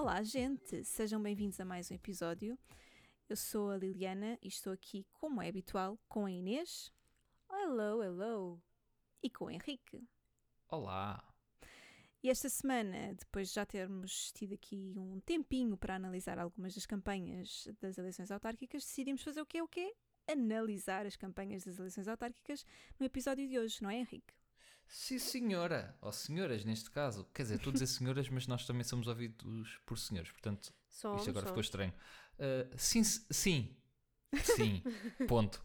Olá, gente! Sejam bem-vindos a mais um episódio. Eu sou a Liliana e estou aqui, como é habitual, com a Inês Hello, hello. e com o Henrique. Olá! E esta semana, depois de já termos tido aqui um tempinho para analisar algumas das campanhas das eleições autárquicas, decidimos fazer o quê? O quê? Analisar as campanhas das eleições autárquicas no episódio de hoje, não é, Henrique? Sim, senhora! Ou senhoras, neste caso. Quer dizer, estou a dizer senhoras, mas nós também somos ouvidos por senhores, portanto, Somos, isto agora ficou somos. estranho. Uh, sim, sim. Sim, ponto.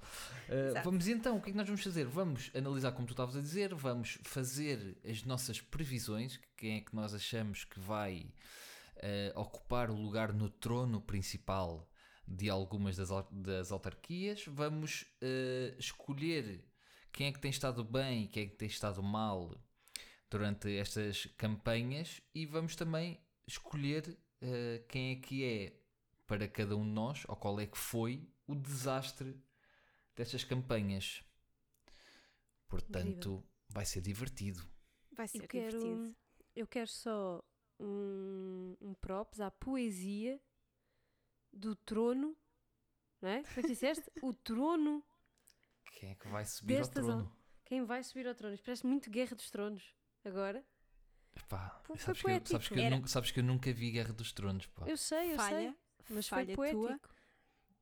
Uh, vamos então, o que é que nós vamos fazer? Vamos analisar como tu estavas a dizer, vamos fazer as nossas previsões, quem é que nós achamos que vai uh, ocupar o lugar no trono principal de algumas das, das autarquias, vamos uh, escolher quem é que tem estado bem e quem é que tem estado mal durante estas campanhas e vamos também escolher uh, quem é que é para cada um de nós, ou qual é que foi o desastre destas campanhas. Portanto, Incrível. vai ser divertido. Vai ser Eu quero, divertido. eu quero só um, um props à poesia do trono, não é? Como é que disseste? O trono. Quem é que vai subir Destas ao trono? Quem vai subir ao trono? Isto parece muito Guerra dos Tronos. Agora? Epá, Foi sabes, que eu, sabes, que eu Era- nunca, sabes que eu nunca vi Guerra dos Tronos, pá. Eu sei, eu Falha, sei. Mas falha foi tua. poético.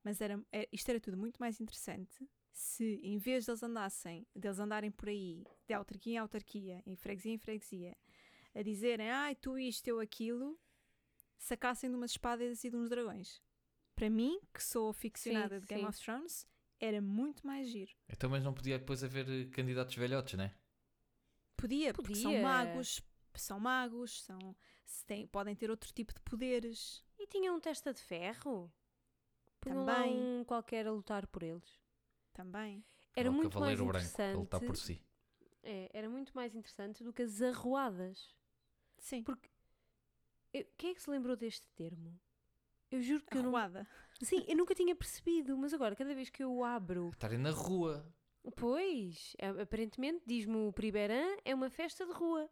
Mas era, é- isto era tudo muito mais interessante se, em vez deles andassem, deles andarem por aí, de autarquia em autarquia, em freguesia em freguesia, a dizerem, ai, tu isto, eu aquilo, sacassem de umas espadas e de uns dragões. Para mim, que sou aficionada Sim, de Game sim. of Thrones, era muito mais giro. Então, mas não podia depois haver eh, candidatos velhotes, né? Podia, porque são Podia. magos, são magos, são, se têm, podem ter outro tipo de poderes. E tinha um testa de ferro? Punham Também. um qualquer a lutar por eles. Também. Era muito mais Cavaleiro Branco, interessante. ele está por si. É, era muito mais interessante do que as arruadas. Sim. Porque eu- quem é que se lembrou deste termo? Eu juro que eu não. Arruada. Sim, eu nunca tinha percebido, mas agora, cada vez que eu abro, Estarem na rua. pois, a- aparentemente diz-me o Pribeirã é uma festa de rua.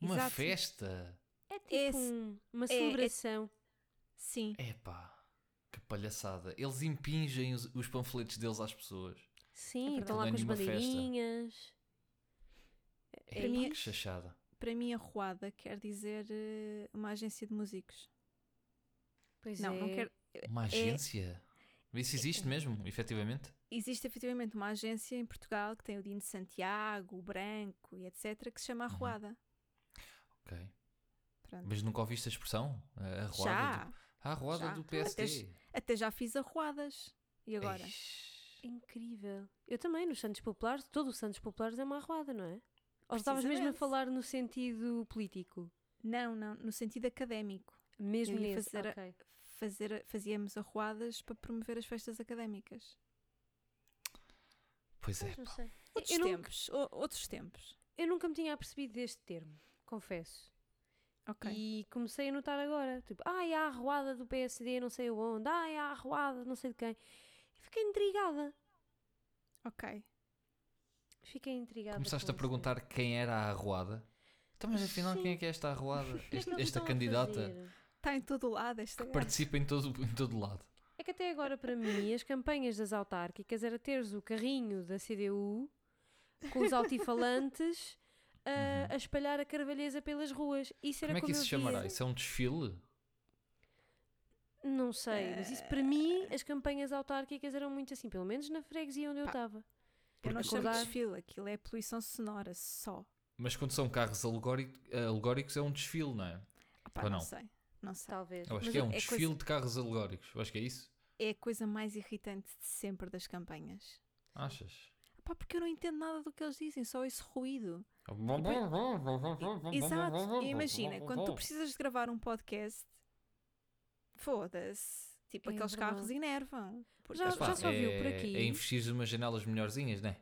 Uma Exato. festa. É tipo Esse- um- uma é- celebração. Sim. Epá, que palhaçada. Eles impingem os, os panfletos deles às pessoas. Sim, verdade. estão lá é com as bandeirinhas. É Para mim- que chachada. Para mim, arruada quer dizer eh, uma agência de músicos. Pois não, é. não quer. Uma agência? Isso existe mesmo, efetivamente? Existe efetivamente uma agência em Portugal que tem o Dino de Santiago, o Branco e etc. que se chama Arruada. Ok. Pronto. Mas nunca ouviste a expressão? A arruada Já. do, a arruada Já. do PSD. Até já fiz arruadas. E agora? Eish. Incrível. Eu também, nos Santos Populares, todo o Santos Populares é uma arruada, não é? Ou estavas mesmo a falar no sentido político? Não, não, no sentido académico. Mesmo nesse, fazer a- ok. Fazer, fazíamos arruadas para promover as festas académicas. Pois é. Pois, não pá. sei. Outros Eu, tempos. o- outros tempos. eu nunca me tinha apercebido deste termo, confesso. Ok. E comecei a notar agora. Tipo, ai, há a arruada do PSD, não sei onde. Ai, há a arruada, não sei de quem. E fiquei intrigada. Ok. Fiquei intrigada. Começaste com a perguntar quem era a arruada. Então, mas afinal, Sim. quem é que é esta arruada? é Este- esta candidata fazer? Está em todo o lado esta gaja. participa em todo, em todo lado. É que até agora, para mim, as campanhas das autárquicas era teres o carrinho da CDU com os altifalantes a, a espalhar a carvalheza pelas ruas. Isso era Como é que isso eu se chamará? Isso é um desfile? Não sei, mas isso para mim, as campanhas autárquicas eram muito assim, pelo menos na freguesia onde eu estava. Eu não chamo de desfile, aquilo é poluição sonora só. Mas quando são carros alegórico- alegóricos é um desfile, não é? Opá, Ou não não? sei. Não sei. Talvez. Eu acho Mas que é um é desfile coisa- de carros alegóricos. Eu acho que é isso. É a coisa mais irritante de sempre das campanhas. Achas? Pá, porque eu não entendo nada do que eles dizem, só esse ruído. Exato. E imagina, quando tu precisas de gravar um podcast, foda-se. Tipo, É aqueles verdade. carros enervam. Já- já só viu é, por aqui? É investir umas janelas melhorzinhas, não é?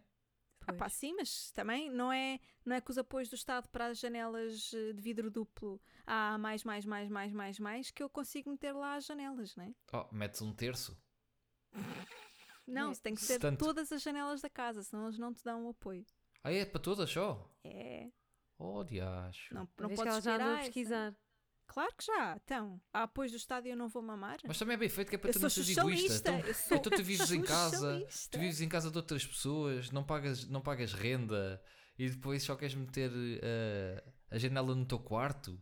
Ah, pá, sim, mas também não é, não é com os apoios do Estado para as janelas eh, de vidro duplo há mais, mais, mais, mais, mais, mais que eu consigo meter lá as janelas, não é? Oh, metes um terço. Não, É. tem que ser Tanto- todas as janelas da casa, senão eles não te dão o apoio. Ah, é para todas só? É, Oh, diacho. não, Não Vês que podes ela já a ah, pesquisar. Claro que já. Então, há apoios do estádio eu não vou mamar. Mas também é bem feito que é para eu tu não seres egoísta. Então, eu sou então tu vives em casa, tu vives em casa de outras pessoas, não pagas, não pagas renda e depois só queres meter eh, a janela no teu quarto.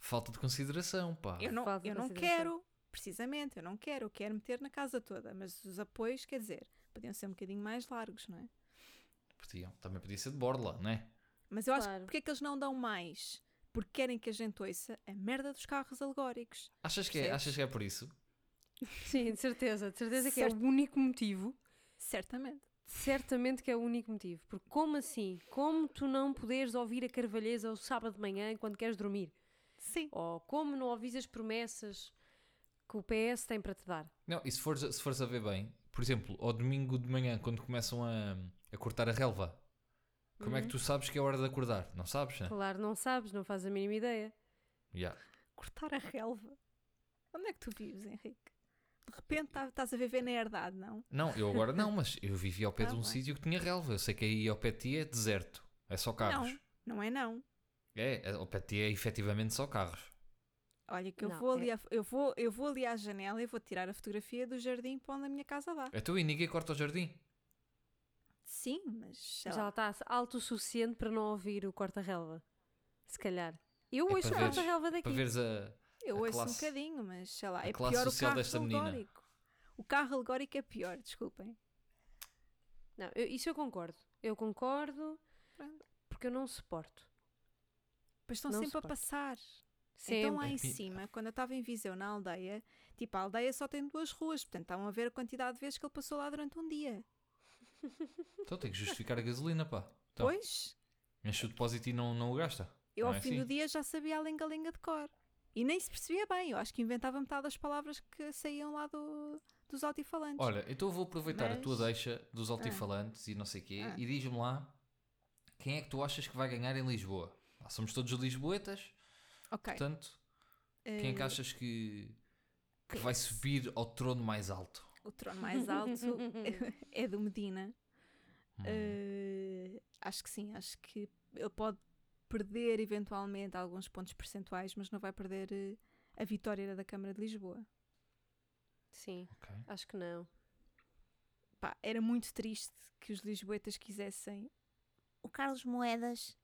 Falta de consideração, pá. Eu não, eu não quero, precisamente, eu não quero. Eu quero meter na casa toda. Mas os apoios, quer dizer, podiam ser um bocadinho mais largos, não é? Podiam. Também podia ser de borla, não é? Mas eu acho Claro. que porque é que eles não dão mais? Porque querem que a gente ouça a merda dos carros alegóricos. Achas que, é, achas que é por isso? Sim, de certeza. De certeza que é o único motivo. Certamente. Certamente que é o único motivo. Porque como assim? Como tu não poderes ouvir a carvalheza ao sábado de manhã enquanto queres dormir? Sim. Ou como não ouvis as promessas que o PS tem para te dar? Não, e se fores, se fores a ver bem, por exemplo, ao domingo de manhã, quando começam a, a cortar a relva, como é que Uhum. tu sabes que é hora de acordar? Não sabes, né? Claro, não sabes, não fazes a mínima ideia. Yeah. Cortar a relva. Onde é que tu vives, Henrique? De repente tá- estás a viver na herdade, não? Não, eu agora não, mas eu vivi ao pé Tá de um bem. sítio que tinha relva. Eu sei que aí ao pé de ti é deserto. É só carros. Não, não é não. É, ao pé de ti é efetivamente só carros. Olha que eu Não, vou é- ali, a- eu vou, eu vou ali à janela e vou tirar a fotografia do jardim para onde a minha casa dá. Então e ninguém corta o jardim? Sim, mas Já está alto o suficiente para não ouvir o corta-relva. Se calhar. Eu É ouço o corta-relva daqui. Para veres a. Eu a ouço classe- um bocadinho, mas sei lá, a é pior o carro alegórico. O carro alegórico é pior, desculpem. Não, eu- isso eu concordo. Eu concordo Pronto. porque eu não suporto. Pois estão Não sempre a suporto. passar. Sempre. Então lá em cima, quando eu estava em Viseu, na aldeia, tipo, a aldeia só tem duas ruas, portanto estavam a ver a quantidade de vezes que ele passou lá durante um dia. Então tem que justificar a gasolina, pá. Então, Pois, enche o depósito e não, não o gasta. eu Não ao é fim assim? do dia já sabia a lenga-lenga de cor. E nem se percebia bem, eu acho que inventava metade das palavras que saíam lá do, dos altifalantes. Olha, então eu vou aproveitar a tua deixa dos altifalantes e não sei o quê Ah. e diz-me lá quem é que tu achas que vai ganhar em Lisboa? Lá somos todos lisboetas, ok. portanto, quem é que eh, achas que, que vai subir ao trono mais alto? O trono mais alto é do Medina. Hum. Eh, acho que sim, acho que ele pode perder eventualmente alguns pontos percentuais, mas não vai perder eh, a vitória da Câmara de Lisboa. Sim, Ok. acho que não. Pá, era muito triste que os lisboetas quisessem o Carlos Moedas.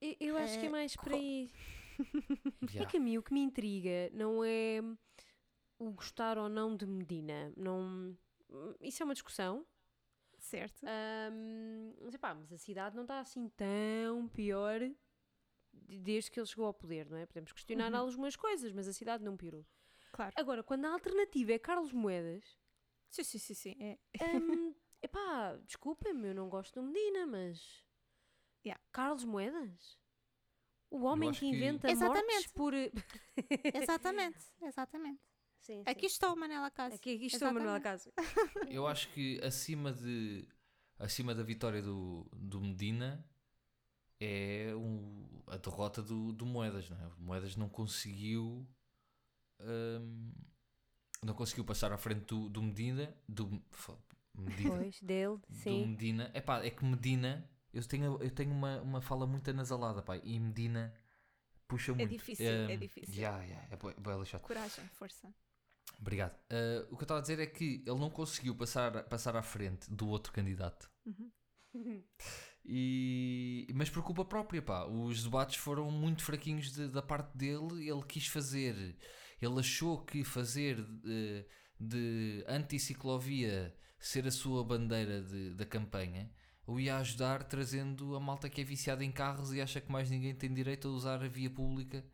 Eu, eu acho que é Eh, mais por aí. É Yeah. que a mim o que me intriga não é o gostar ou não de Medina. Não... Isso é uma discussão. Certo? Ahm, mas, epá, mas a cidade não está assim tão pior de- desde que ele chegou ao poder, não é? Podemos questionar Uhum. algumas coisas, mas a cidade não piorou. Claro. Agora, quando a alternativa é Carlos Moedas, Sim, sim, sim, sim. É. hum, epá, desculpem-me, eu não gosto do Medina, mas. Yeah. Carlos Moedas? O homem que que- inventa mortes Exatamente. por. Exatamente, exatamente. Sim, Aqui estou, Manela Cássio. Aqui, aqui estou, Manuela Cássio. Eu acho que acima de acima da vitória do, do Medina é um- a derrota do, do Moedas, não é? O Moedas não conseguiu hum, não conseguiu passar à frente do, do Medina do Medina, Pois, dele, do sim. Medina. Epá, é que Medina eu tenho, eu tenho uma, uma fala muito anasalada, pá, e Medina puxa muito. difícil, é Hum, difícil. yeah, yeah, é bué- bué lixado. Coragem, força. Obrigado. Uh, o que eu estava a dizer é que ele não conseguiu passar, passar à frente do outro candidato. Uhum. E, mas por culpa própria, pá. Os debates foram muito fraquinhos de- da parte dele. Ele quis fazer, ele achou que fazer de, de anti-ciclovia ser a sua bandeira de- da campanha o ia ajudar trazendo a malta que é viciada em carros e acha que mais ninguém tem direito a usar a via pública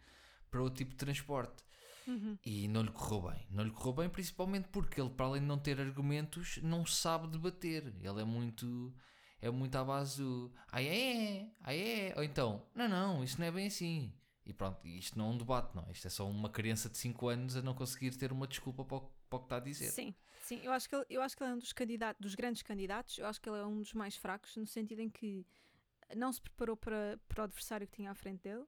para outro tipo de transporte. Uhum. E não lhe correu bem. Não lhe correu bem, principalmente porque ele, para além de não ter argumentos, não sabe debater. Ele é muito. É muito à base do. Ah, é? Ah, é? Ou então, não, não, isto não é bem assim. E pronto, isto não é um debate, não. é? Isto é só uma criança de 5 anos a não conseguir ter uma desculpa para o, para o que está a dizer. Sim, sim. Eu acho que ele, eu acho que ele é um dos candidatos, dos grandes candidatos. Eu acho que ele é um dos mais fracos, no sentido em que não se preparou para, para o adversário que tinha à frente dele.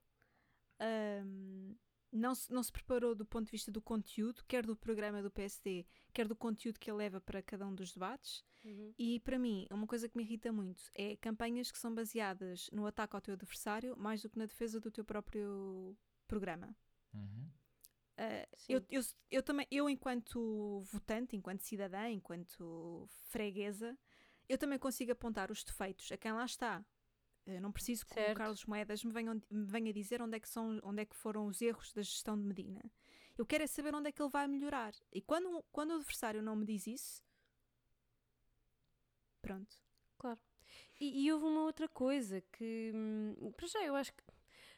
Ahm, não, se, não se preparou do ponto de vista do conteúdo, quer do programa do PSD, quer do conteúdo que ele leva para cada um dos debates. Uhum. E para mim, uma coisa que me irrita muito é campanhas que são baseadas no ataque ao teu adversário mais do que na defesa do teu próprio programa. Uhum. Uh, eu, eu, eu também, eu enquanto votante, enquanto cidadã, enquanto freguesa, eu também consigo apontar os defeitos a quem lá está. Uh, não preciso que Certo. o Carlos Moedas me, venham, me venha dizer onde é, que são, onde é que foram os erros da gestão de Medina. Eu quero é saber onde é que ele vai melhorar. E quando, quando o adversário não me diz isso, pronto. E, e houve uma outra coisa que, hum, para já, eu acho que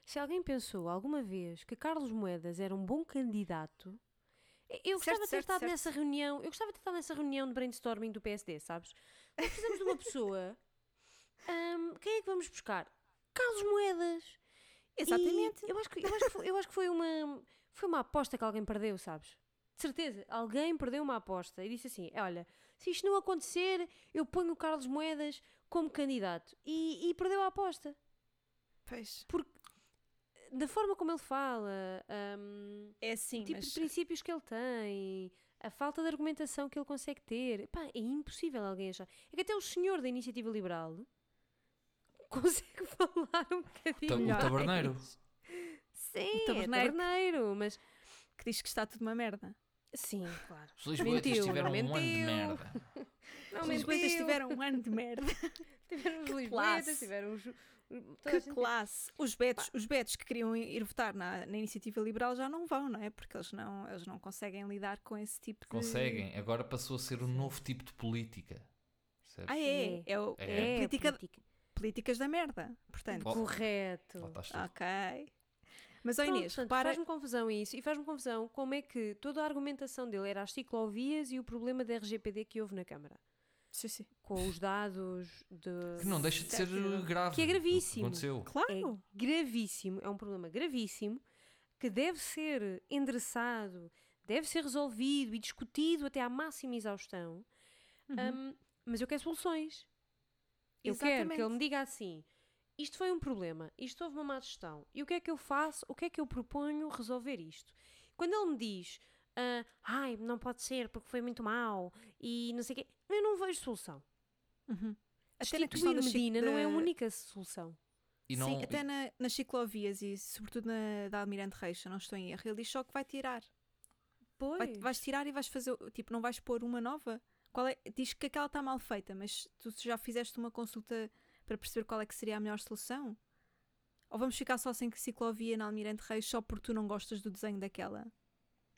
se alguém pensou alguma vez que Carlos Moedas era um bom candidato, eu- eu gostava de ter certo, estado certo. nessa reunião, eu gostava de ter estado nessa reunião de brainstorming do PSD, sabes? Nós precisamos de uma pessoa. Hum, quem é que vamos buscar? Carlos Moedas. E Exatamente. eu acho que, eu acho que, foi, eu acho que foi, uma, foi uma aposta que alguém perdeu, sabes? De certeza, alguém perdeu uma aposta e disse assim: olha, se isto não acontecer, eu ponho o Carlos Moedas como candidato. E, e perdeu a aposta. Pois. Da forma como ele fala, hum, É assim, o tipo mas de princípios que ele tem, a falta de argumentação que ele consegue ter. Pá, é impossível alguém achar. É que até o senhor da Iniciativa Liberal consegue falar um bocadinho. Ta- o melhor. taberneiro. Sim, O é taberneiro. taberneiro, mas que diz que está tudo uma merda. sim, claro. Os lisboetas Mentiu, tiveram um ano de merda. Não, Os lisboetas tiveram um ano de merda. Tiveram os Que lisboetas, classe. tiveram os... Que gente- classe! Os betos, os betos que queriam ir votar na, na iniciativa liberal já não vão, não é? Porque eles não, eles não conseguem lidar com esse tipo de. Conseguem. Agora passou a ser um novo tipo de política. Percebes? Ah, é? É, o, É. É, política- política. Políticas da merda. Portanto, Oh. Correto. Ok. Mas, ó Inês, portanto, repara. Faz-me confusão isso. E faz-me confusão como é que toda a argumentação dele era as ciclovias e o problema da RGPD que houve na Câmara. Sim, sim. Com os dados de... Que não deixa de ser grave. Que é gravíssimo. aconteceu. Claro! gravíssimo, é um problema gravíssimo, que deve ser endereçado, deve ser resolvido e discutido até à máxima exaustão. Uhum. Um, mas eu quero soluções. Eu quero que ele me diga assim: isto foi um problema, isto houve uma má gestão, e o que é que eu faço, o que é que eu proponho resolver isto? Quando ele me diz, ah, ai, não pode ser porque foi muito mau e não sei o quê, eu não vejo solução. Uhum. Até da chic- Medina não é a única solução. E não, Sim, até na- nas ciclovias e sobretudo na da Almirante Reis, se não estou em erro, ele diz só que vai tirar. Pois. Vai- vais tirar e vais fazer, tipo, não vais pôr uma nova? Qual é? Diz que aquela está mal feita, mas tu já fizeste uma consulta para perceber qual é que seria a melhor solução? Ou vamos ficar só sem ciclovia na Almirante Reis só porque tu não gostas do desenho daquela?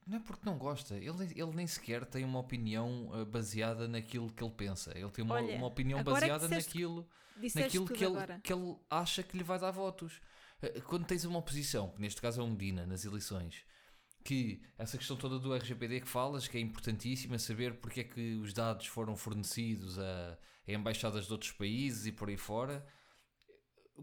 Não é porque não gosta. Ele, nem- ele nem sequer tem uma opinião uh, baseada naquilo que ele pensa. Ele tem uma, Olha, uma opinião é baseada disseste naquilo, naquilo que ele, agora. que ele acha que lhe vai dar votos. Uh, Quando tens uma oposição, que neste caso é o Medina, nas eleições, que essa questão toda do RGPD que falas, que é importantíssima saber porque é que os dados foram fornecidos a, a embaixadas de outros países e por aí fora.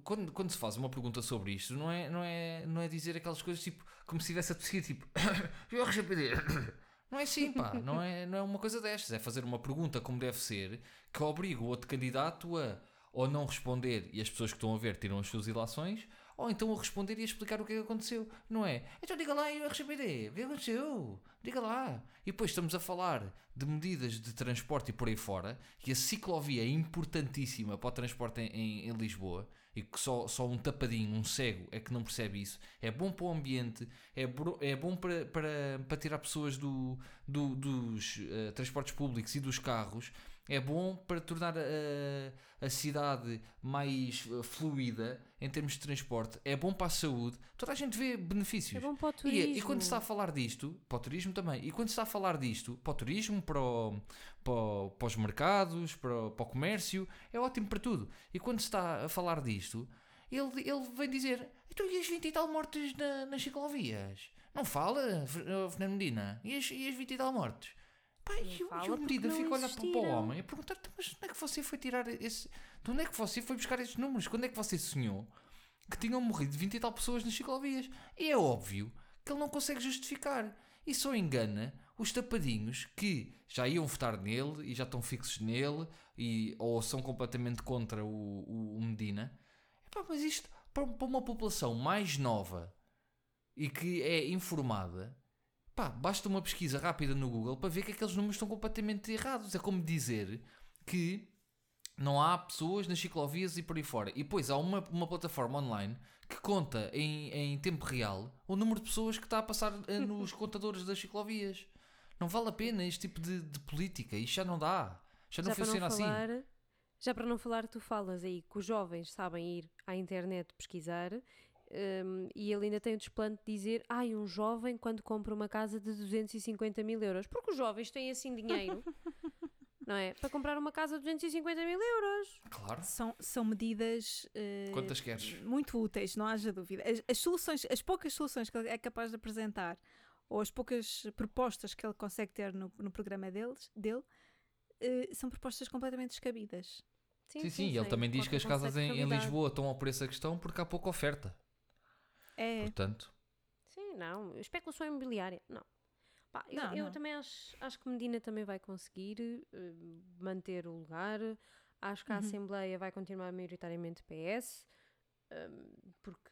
Quando, quando se faz uma pergunta sobre isto, não é, não, é, não é dizer aquelas coisas tipo, como se estivesse a tossir, tipo, o RGPD? Não é assim, pá, não é, não é uma coisa destas. É fazer uma pergunta como deve ser, que obriga o outro candidato a ou não responder e as pessoas que estão a ver tiram as suas ilações, ou então a responder e a explicar o que é que aconteceu, não é? Então diga lá aí o RGPD, o que aconteceu? Diga lá. E depois estamos a falar de medidas de transporte e por aí fora, que a ciclovia é importantíssima para o transporte em, em- Lisboa, e que só, só um tapadinho, um cego é que não percebe isso. É bom para o ambiente, é, bro- é bom para, para, para tirar pessoas do, do- dos eh, transportes públicos e dos carros, é bom para tornar a, a cidade mais eh, fluida em termos de transporte, é bom para a saúde, toda a gente vê benefícios. É bom para o E, turismo. e quando se está a falar disto, para o turismo também, e quando se está a falar disto, para o turismo, para, o- para, o- para os mercados, para, o- para o comércio, é ótimo para tudo. E quando se está a falar disto, ele, ele vem dizer: então e as 20 e tal mortes na- nas ciclovias? Não fala, eh, Fernando Medina? E as, e as 20 e tal mortes? Pá, e, o- fala e o porque Medina não fica a olhar para, para o homem e perguntar: "Então, mas onde é que você foi tirar esse. De onde é que você foi buscar esses números? Quando é que você sonhou que tinham morrido 20 e tal pessoas nas ciclovias? E é óbvio que ele não consegue justificar. E só engana os tapadinhos que já iam votar nele e já estão fixos nele e, ou são completamente contra o, o- o Medina. Epá, mas isto, para, para uma população mais nova e que é informada, pá, basta uma pesquisa rápida no Google para ver que aqueles números estão completamente errados. É como dizer que não há pessoas nas ciclovias e por aí fora. E depois há uma, uma plataforma online que conta em, em tempo real o número de pessoas que está a passar eh, nos contadores das ciclovias. Não vale a pena este tipo de, de política. Isto já não dá. Já não já funciona não assim. falar, Já para não falar, tu falas aí que os jovens sabem ir à internet pesquisar hum, e ele ainda tem o desplante de dizer ai, um jovem quando compra uma casa de 250 mil euros. Porque os jovens têm assim dinheiro, não é? Para comprar uma casa de 250 mil euros. Claro. São, são medidas eh, Quantas queres? muito úteis, não haja dúvida. As, as soluções, as poucas soluções que ele é capaz de apresentar, ou as poucas propostas que ele consegue ter no, no programa deles, dele, eh, são propostas completamente descabidas. Sim, sim. Ele também diz que as casas em, em Lisboa estão ao preço a questão porque há pouca oferta. É, Portanto, Sim, não. Especulação imobiliária, não. Pá, eu, Não, eu não. também acho, acho que Medina também vai conseguir eh, manter o lugar. Acho que a Uhum. Assembleia vai continuar maioritariamente PS. hum, porque.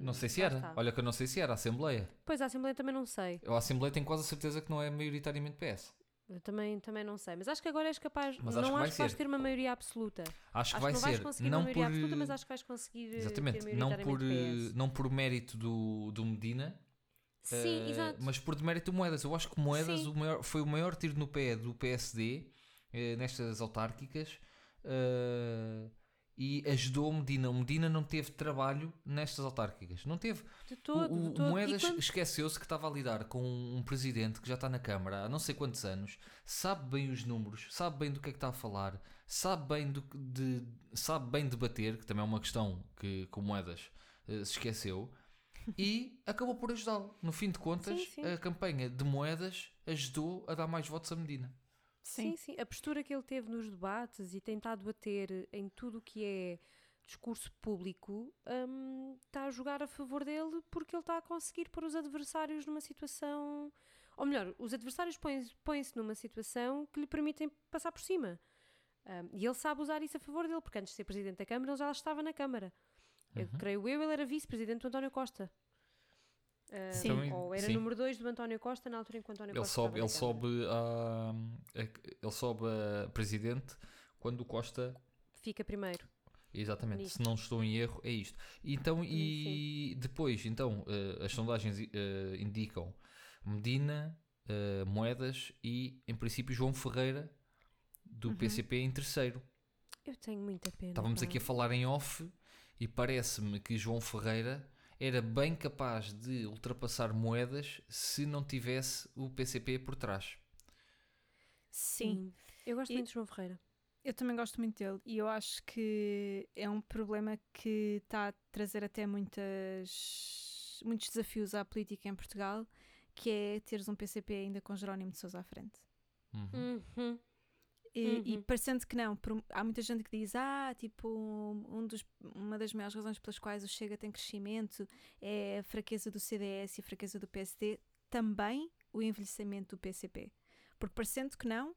não sei se era. está. Olha que eu não sei se era a Assembleia. Pois a Assembleia também não sei. Eu a Assembleia tenho quase a certeza que não é maioritariamente PS. Eu também, também não sei. Mas acho que agora és capaz. Mas acho não que vai acho que vais ser. ter uma maioria absoluta. Acho que Acho vai que não vais ser. conseguir Não uma maioria por, absoluta, mas acho que vais conseguir. eh, Exatamente, não por, eh, PS. não por mérito do, do Medina, Sim, eh, exato. mas por demérito de Moedas. Eu acho que Moedas Sim. o maior- foi o maior tiro no pé do PSD eh, nestas autárquicas eh, e ajudou o Medina. O Medina não teve trabalho nestas autárquicas. Não teve. De O- todo, o, de todo. Moedas quando- esqueceu-se que estava a lidar com um presidente que já está na Câmara há não sei quantos anos, sabe bem os números, sabe bem do que é que está a falar, sabe bem, do, de, sabe bem debater, que também é uma questão que, que o Moedas eh, se esqueceu, e acabou por ajudá-lo. No fim de contas, Sim, sim. a campanha de Moedas ajudou a dar mais votos a Medina. Sim, sim. A postura que ele teve nos debates e tentado a ter em tudo o que é discurso público hum, está a jogar a favor dele porque ele está a conseguir pôr os adversários numa situação. Ou melhor, os adversários põem- põem-se numa situação que lhe permitem passar por cima. Hum, e ele sabe usar isso a favor dele, porque antes de ser presidente da Câmara ele já estava na Câmara. Eu Uhum. creio eu, ele era vice-presidente do António Costa. Hum, Sim. Também- Ou era sim. número 2 do António Costa na altura em que o António Ele Costa sobe, ele sobe, a, a- ele sobe a presidente quando o Costa Fica primeiro. Exatamente, Nisto. se não estou em erro, é isto. Então, e depois, então, eh, as sondagens eh, indicam Medina, eh, Moedas e, em princípio, João Ferreira do Uhum. PCP em terceiro. Eu tenho muita pena. Estávamos pá. aqui a falar em off e parece-me que João Ferreira era bem capaz de ultrapassar Moedas se não tivesse o PCP por trás. sim. Eu gosto E- muito de João Ferreira. Eu também gosto muito dele e eu acho que é um problema que está a trazer até muitas, muitos desafios à política em Portugal, que é teres um PCP ainda com Jerónimo de Sousa à frente. Uhum. Uhum. E, e Uhum. parecendo que não, por- há muita gente que diz, ah, tipo, um dos, uma das maiores razões pelas quais o Chega tem crescimento é a fraqueza do CDS e a fraqueza do PSD, também o envelhecimento do PCP. Porque parecendo que não,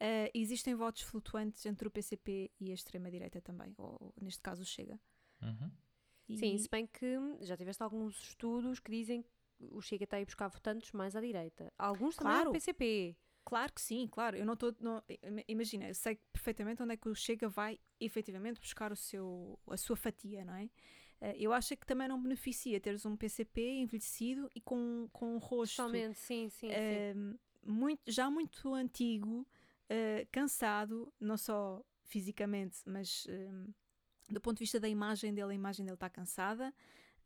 ah, existem votos flutuantes entre o PCP e a extrema-direita também, ou neste caso o Chega. Uhum. E- Sim, se bem que já tiveste alguns estudos que dizem que o Chega está a ir buscar votantes mais à direita. Alguns também Claro. ao PCP. Claro que sim, claro. Eu não estou. Imagina, eu sei perfeitamente onde é que o Chega vai efetivamente buscar o seu, a sua fatia, não é? Eh, eu acho que também não beneficia teres um PCP envelhecido e com, com um rosto Somente, sim, sim, sim. ehm, muito, já muito antigo, eh, cansado, não só fisicamente, mas ehm, do ponto de vista da imagem dele, a imagem dele está cansada.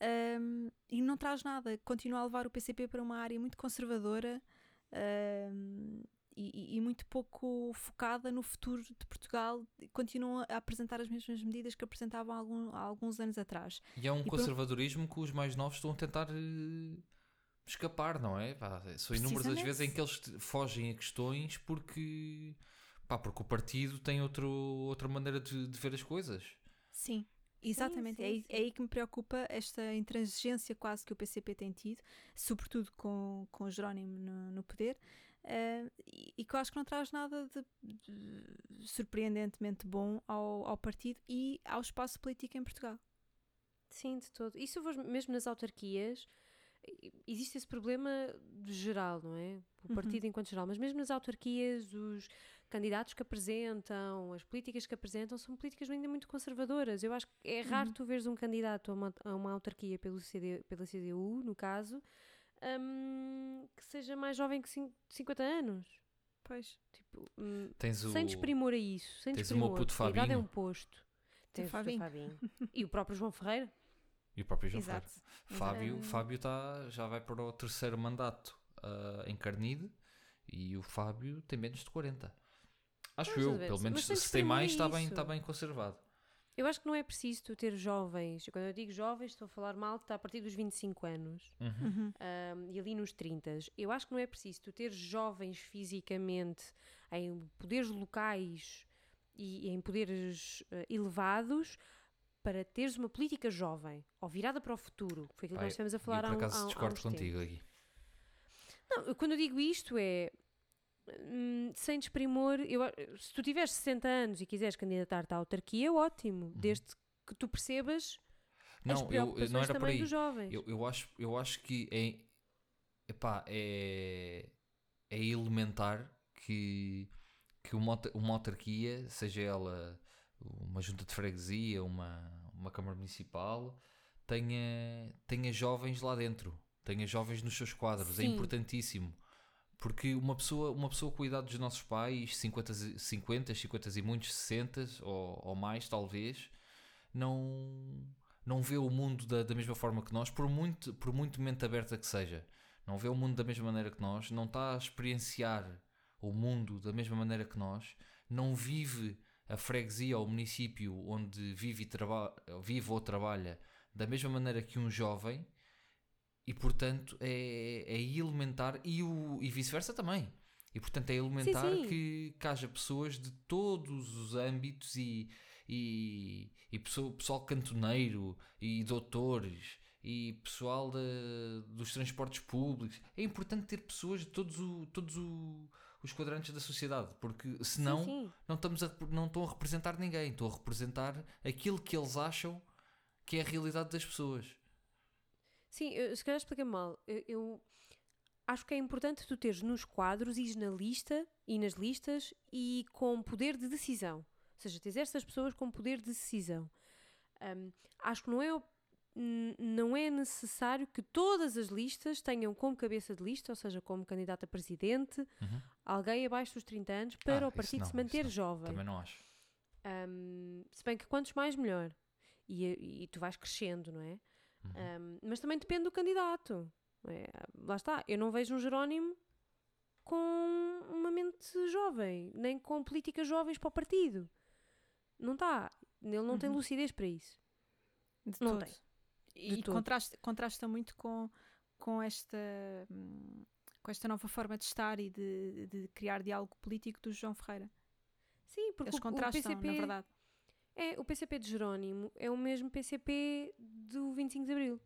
ehm, e não traz nada, continua a levar o PCP para uma área muito conservadora e, e- muito pouco focada no futuro de Portugal, continua a apresentar as mesmas medidas que apresentavam há, algum- há alguns anos atrás. E é um E por- conservadorismo que os mais novos estão a tentar eh, escapar, não é? Pá, são inúmeras as vezes em que eles fogem a questões porque, pá, porque o partido tem outro, outra maneira de, de ver as coisas. Sim, exatamente. sim, é, aí, sim. é aí que me preocupa esta intransigência quase que o PCP tem tido, sobretudo com, com Jerónimo no, no poder, eh, e, e que eu acho que não traz nada de, de surpreendentemente bom ao, ao partido e ao espaço político em Portugal. Sim, de todo. Isso eu vejo mesmo nas autarquias. e- Existe esse problema geral, não é? O Uhum. partido enquanto geral, mas mesmo nas autarquias, os candidatos que apresentam, as políticas que apresentam, são políticas ainda muito conservadoras. Eu acho que é raro Uhum. tu veres um candidato a uma, a uma autarquia pelo CD, pela CDU, no caso, hum, que seja mais jovem que cin- 50 anos. Pois. Tipo, hum, Tens o. sem desprimor a isso, sem tens o meu desprimor. puto A idade é Fabinho. um posto. Tem Tens o Fabinho. Fabinho. e o próprio João Ferreira. E o próprio João Ferreira. Exato. Fábio, Exato. Fábio tá, já vai para o terceiro mandato ah, em Carnide e o Fábio tem menos de 40. Acho eu, pelo menos se tem mais está bem, está bem conservado. Eu acho que não é preciso tu ter jovens. Quando eu digo jovens, estou a falar mal, está a partir dos 25 anos. Uhum. Uhum. um, e ali nos 30. Eu acho que não é preciso tu ter jovens fisicamente em poderes locais e em poderes eh, elevados para teres uma política jovem ou virada para o futuro. que Foi aquilo que Ai, nós estivemos a E eu, falar por há um, acaso há, há discordo uns contigo aqui. Não, quando eu digo isto é hum, sem desprimor, eu, se tu tiveres 60 anos e quiseres candidatar-te à autarquia, ótimo, desde que tu percebas as Não, eu, preocupações não era por também aí. dos jovens. Eu, eu, acho, eu acho que é, epá, é, é elementar que, que uma, uma autarquia, seja ela uma junta de freguesia, uma, uma câmara municipal, tenha, tenha jovens lá dentro, tenha jovens nos seus quadros, é Sim. importantíssimo. Porque uma pessoa, uma pessoa com a idade dos nossos pais, 50, e- 50, 50 e muitos, 60 ou, ou mais, talvez, não, não vê o mundo da, da mesma forma que nós, por muito, por muito mente aberta que seja. Não vê o mundo da mesma maneira que nós, não está a experienciar o mundo da mesma maneira que nós, não vive a freguesia ou o município onde vive, e traba vive ou trabalha da mesma maneira que um jovem e portanto é, é elementar e, o- e vice-versa também. E portanto é elementar sim. Que, que haja pessoas de todos os âmbitos e, e, e pessoa- pessoal cantoneiro e doutores e pessoal da- dos transportes públicos. É importante ter pessoas de todos, o- todos o- os quadrantes da sociedade, porque senão sim, sim. não, estamos a, não estão a representar ninguém, estão a representar aquilo que eles acham que é a realidade das pessoas. Sim, eu, se calhar explica mal. Eu, eu acho que é importante tu teres nos quadros e na lista e nas listas e com poder de decisão. Ou seja, teres estas pessoas com poder de decisão. Hum, acho que não é, não é necessário que todas as listas tenham como cabeça de lista, ou seja, como candidato a presidente, Uhum. alguém abaixo dos 30 anos para Ah, o partido não, se manter jovem. Também não acho. Um, se bem que quantos mais, melhor. E, e tu vais crescendo, não é? Uhum. Um, mas também depende do candidato. é? Lá está, eu não vejo um Jerónimo com uma mente jovem, nem com políticas jovens para o partido. Não está. Ele não tem Uhum. lucidez para isso. De Não todo. tem. E De todo. contrasta, contrasta muito com, com, esta, com esta nova forma de estar e de, de criar diálogo político do João Ferreira. Sim, porque Eles o, o contrastam, PCP, na verdade. É, o PCP de Jerónimo é o mesmo PCP do 25 de Abril.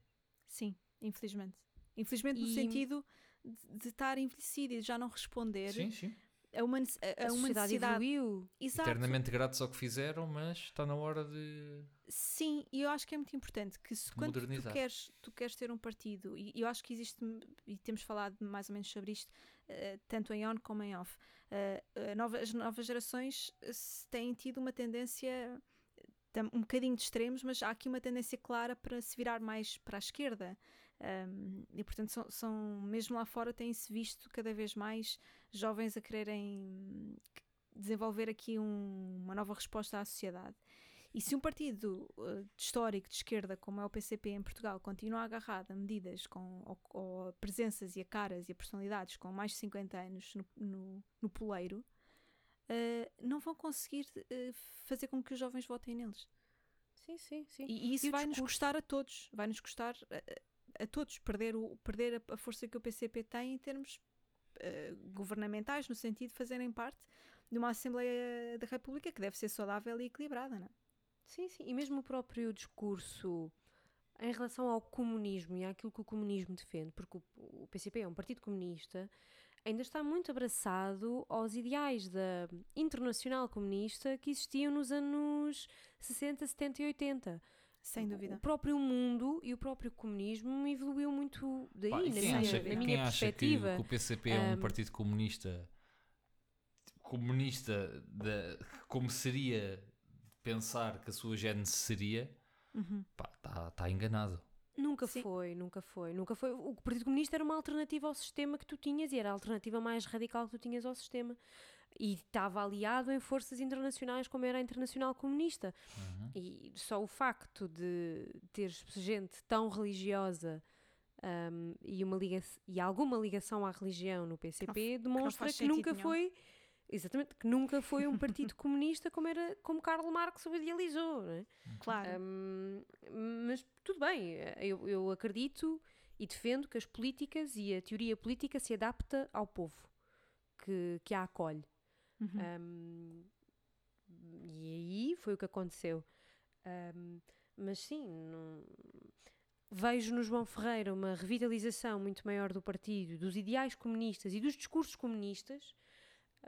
Sim, infelizmente. Infelizmente no E- sentido de, de estar envelhecido e de já não responder Sim, sim. a uma, a, A, a uma sociedade necessidade. evoluiu. Exato. Eternamente gratos ao que fizeram, mas está na hora de. Sim, e eu acho que é muito importante que se, quando tu queres, tu queres ter um partido, e eu acho que existe, e temos falado mais ou menos sobre isto, eh, tanto em on como em off, eh, nova- as novas gerações eh, têm tido uma tendência um bocadinho de extremos, mas há aqui uma tendência clara para se virar mais para a esquerda. Um, e portanto, são, são- mesmo lá fora, têm-se visto cada vez mais jovens a quererem desenvolver aqui um- uma nova resposta à sociedade. E se um partido uh, histórico de esquerda, como é o PCP em Portugal, continua agarrado a medidas com, ou, ou a presenças e a caras e a personalidades com mais de 50 anos no, no, no poleiro, uh, não vão conseguir uh, fazer com que os jovens votem neles. Sim, sim, sim. E, e isso o vai nos discurso? custar a todos, vai nos custar a, a todos perder, o, perder a, a força que o PCP tem em termos uh, governamentais, no sentido de fazerem parte de uma Assembleia da República que deve ser saudável e equilibrada, não é? Sim, sim. E mesmo o próprio discurso em relação ao comunismo e àquilo que o comunismo defende, porque o, o PCP é um partido comunista, ainda está muito abraçado aos ideais da internacional comunista que existiam nos anos 60, 70 e 80. Sem O dúvida. próprio mundo e o próprio comunismo evoluiu muito daí, Pá, na quem minha, acha, na quem minha acha que, perspectiva. que o PCP é um um, partido comunista comunista da, como seria pensar que a sua gênese seria, Uhum. está tá enganado. Nunca Sim. foi, nunca foi, nunca foi. O Partido Comunista era uma alternativa ao sistema que tu tinhas e era a alternativa mais radical que tu tinhas ao sistema. E estava aliado em forças internacionais como era a Internacional Comunista. Uhum. E só o facto de ter gente tão religiosa hum, e, uma liga e alguma ligação à religião no PCP demonstra faz que, nunca nenhum. foi exatamente que nunca foi um partido comunista como era como Karl Marx o idealizou, não é? Claro. Hum, mas tudo bem, eu, eu acredito e defendo que as políticas e a teoria política se adapta ao povo que, que a acolhe. Uhum. Um, e aí foi o que aconteceu. Um, mas sim, não- vejo no João Ferreira uma revitalização muito maior do partido, dos ideais comunistas e dos discursos comunistas,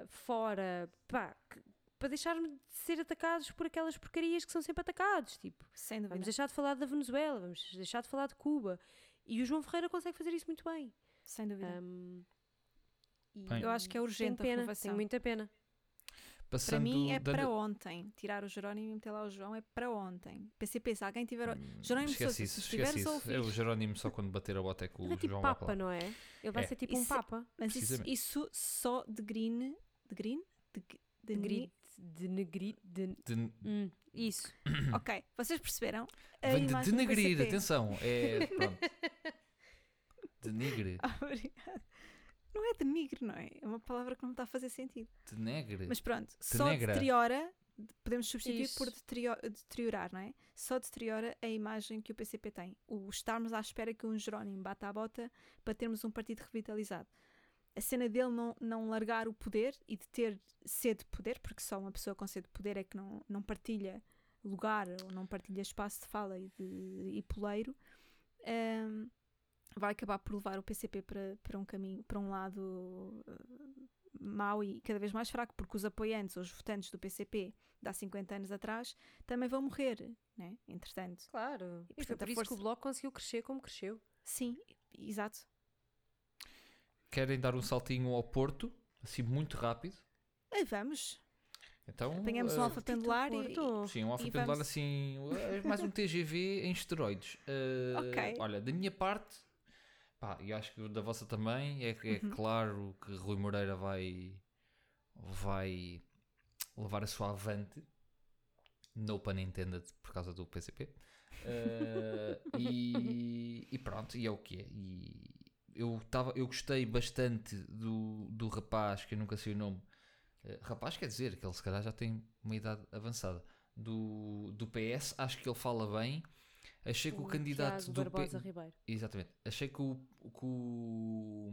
fora pá, que- para deixarmos de ser atacados por aquelas porcarias que são sempre atacados. Tipo, Sem vamos deixar de falar da Venezuela, vamos deixar de falar de Cuba. E o João Ferreira consegue fazer isso muito bem. Sem dúvida. Um, e Bem. Eu acho que é urgente tenho a pena, renovação. tenho muita pena. Passando Para mim é dando- para ontem. Tirar o Jerónimo e meter lá o João é para ontem. PCP, se alguém tiver. Hum, Jerónimo esquece Sousa, isso, se esquece a isso. ouvir- É o Jerónimo só quando bater a bota é que o Ele é tipo João Papa, não é? Ele vai É. ser tipo um Isso é- Papa. Mas isso, isso só de green. De green? De, de, De grit, de negrit, de... De, Hum, isso. Ok, vocês perceberam? A vem de denegrir, atenção. É. Pronto. Denigre. Obrigada. Não é denigre, não é? É uma palavra que não está a fazer sentido. Denegre. Mas pronto, só Denegra. deteriora, de- podemos substituir por Isso. deterio- deteriorar, não é? Só deteriora a imagem que o PCP tem. O estarmos à espera que um Jerónimo bata a bota para termos um partido revitalizado. A cena dele não, não largar o poder e de ter sede de poder, porque só uma pessoa com sede de poder é que não, não partilha lugar ou não partilha espaço de fala e, de, e poleiro, hum, vai acabar por levar o PCP para, para um caminho, para um lado uh, mau e cada vez mais fraco, porque os apoiantes, os votantes do PCP de há 50 anos atrás, também vão morrer, né? entretanto. Claro. E, E foi portanto, por isso que o força- Bloco conseguiu crescer como cresceu. Sim, exato. Querem dar um saltinho ao Porto, assim muito rápido. Aí vamos, Então. apanhamos um eh, alfa pendular e, Porto. Sim, um alfa E pendular assim, eh, mais um TGV em esteroides. Eh, Ok. Olha, da minha parte, pá, e acho que da vossa também, é, é Uhum. claro que Rui Moreira vai, vai levar a sua avante, no pun intended, por causa do PCP. Eh, e, e pronto, e é o que é. E eu, tava, eu gostei bastante do, do rapaz, que eu nunca sei o nome, eh, rapaz quer dizer que ele se calhar já tem uma idade avançada do, do PS, acho que ele fala bem. Achei que o, candidato Tiago do P- Barbosa Ribeiro. Exatamente. Achei que, o, que, o-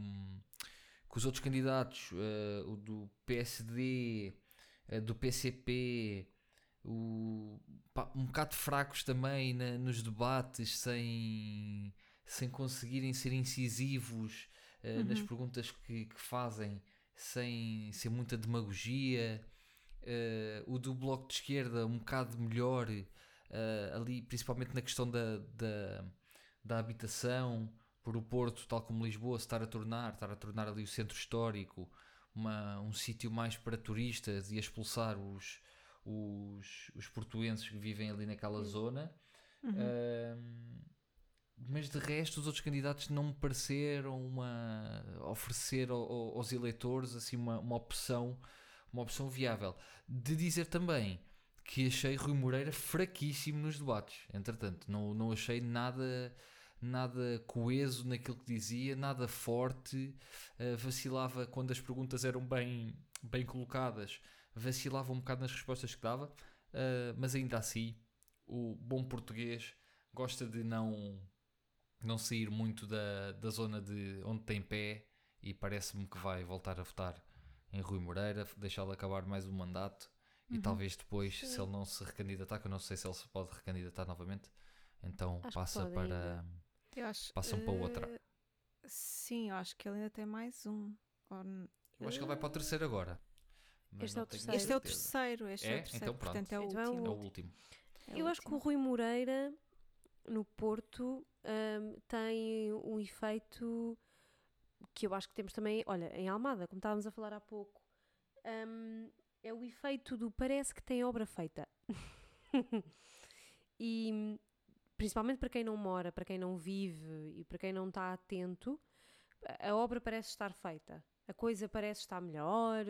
que os outros candidatos, eh, o do PSD, eh, do PCP, o, pá, um bocado fracos também na- nos debates, sem, sem conseguirem ser incisivos nas Uhum. perguntas que, que fazem, sem ser muita demagogia. Eh, o do Bloco de Esquerda, um bocado melhor, eh, ali, principalmente na questão da, da, da habitação, por o Porto, tal como Lisboa, se estar a tornar, estar a tornar ali o centro histórico uma, um sítio mais para turistas e a expulsar os, os, os portuenses que vivem ali naquela zona. Uhum. Mas de resto, os outros candidatos não me pareceram uma, oferecer ao- ao- aos eleitores assim uma, uma opção uma opção viável. De dizer também que achei Rui Moreira fraquíssimo nos debates. Entretanto, não, não achei nada nada coeso naquilo que dizia, nada forte, eh, vacilava quando as perguntas eram bem, bem colocadas, vacilava um bocado nas respostas que dava, eh, mas ainda assim, o bom português gosta de não, não sair muito da, da zona de onde tem pé e parece-me que vai voltar a votar em Rui Moreira, deixá-lo acabar mais um mandato e Uhum. talvez depois, se Sim. ele não se recandidatar, que eu não sei se ele se pode recandidatar novamente, então Acho passa para. Eu acho, Passam para outra. eh, Sim, eu acho que ele ainda tem mais um. Ou Eu acho que ele vai para o terceiro agora. Este é. Este é o terceiro. Este é, É? o terceiro. Então pronto. portanto, é o Então é o último. É o último. É Eu acho que o. Rui Moreira, no Porto, hum, tem um efeito que eu acho que temos também. Olha, em Almada, como estávamos a falar há pouco, hum, é o efeito do parece que tem obra feita. e principalmente para quem não mora, para quem não vive e para quem não está atento, a obra parece estar feita. A coisa parece estar melhor,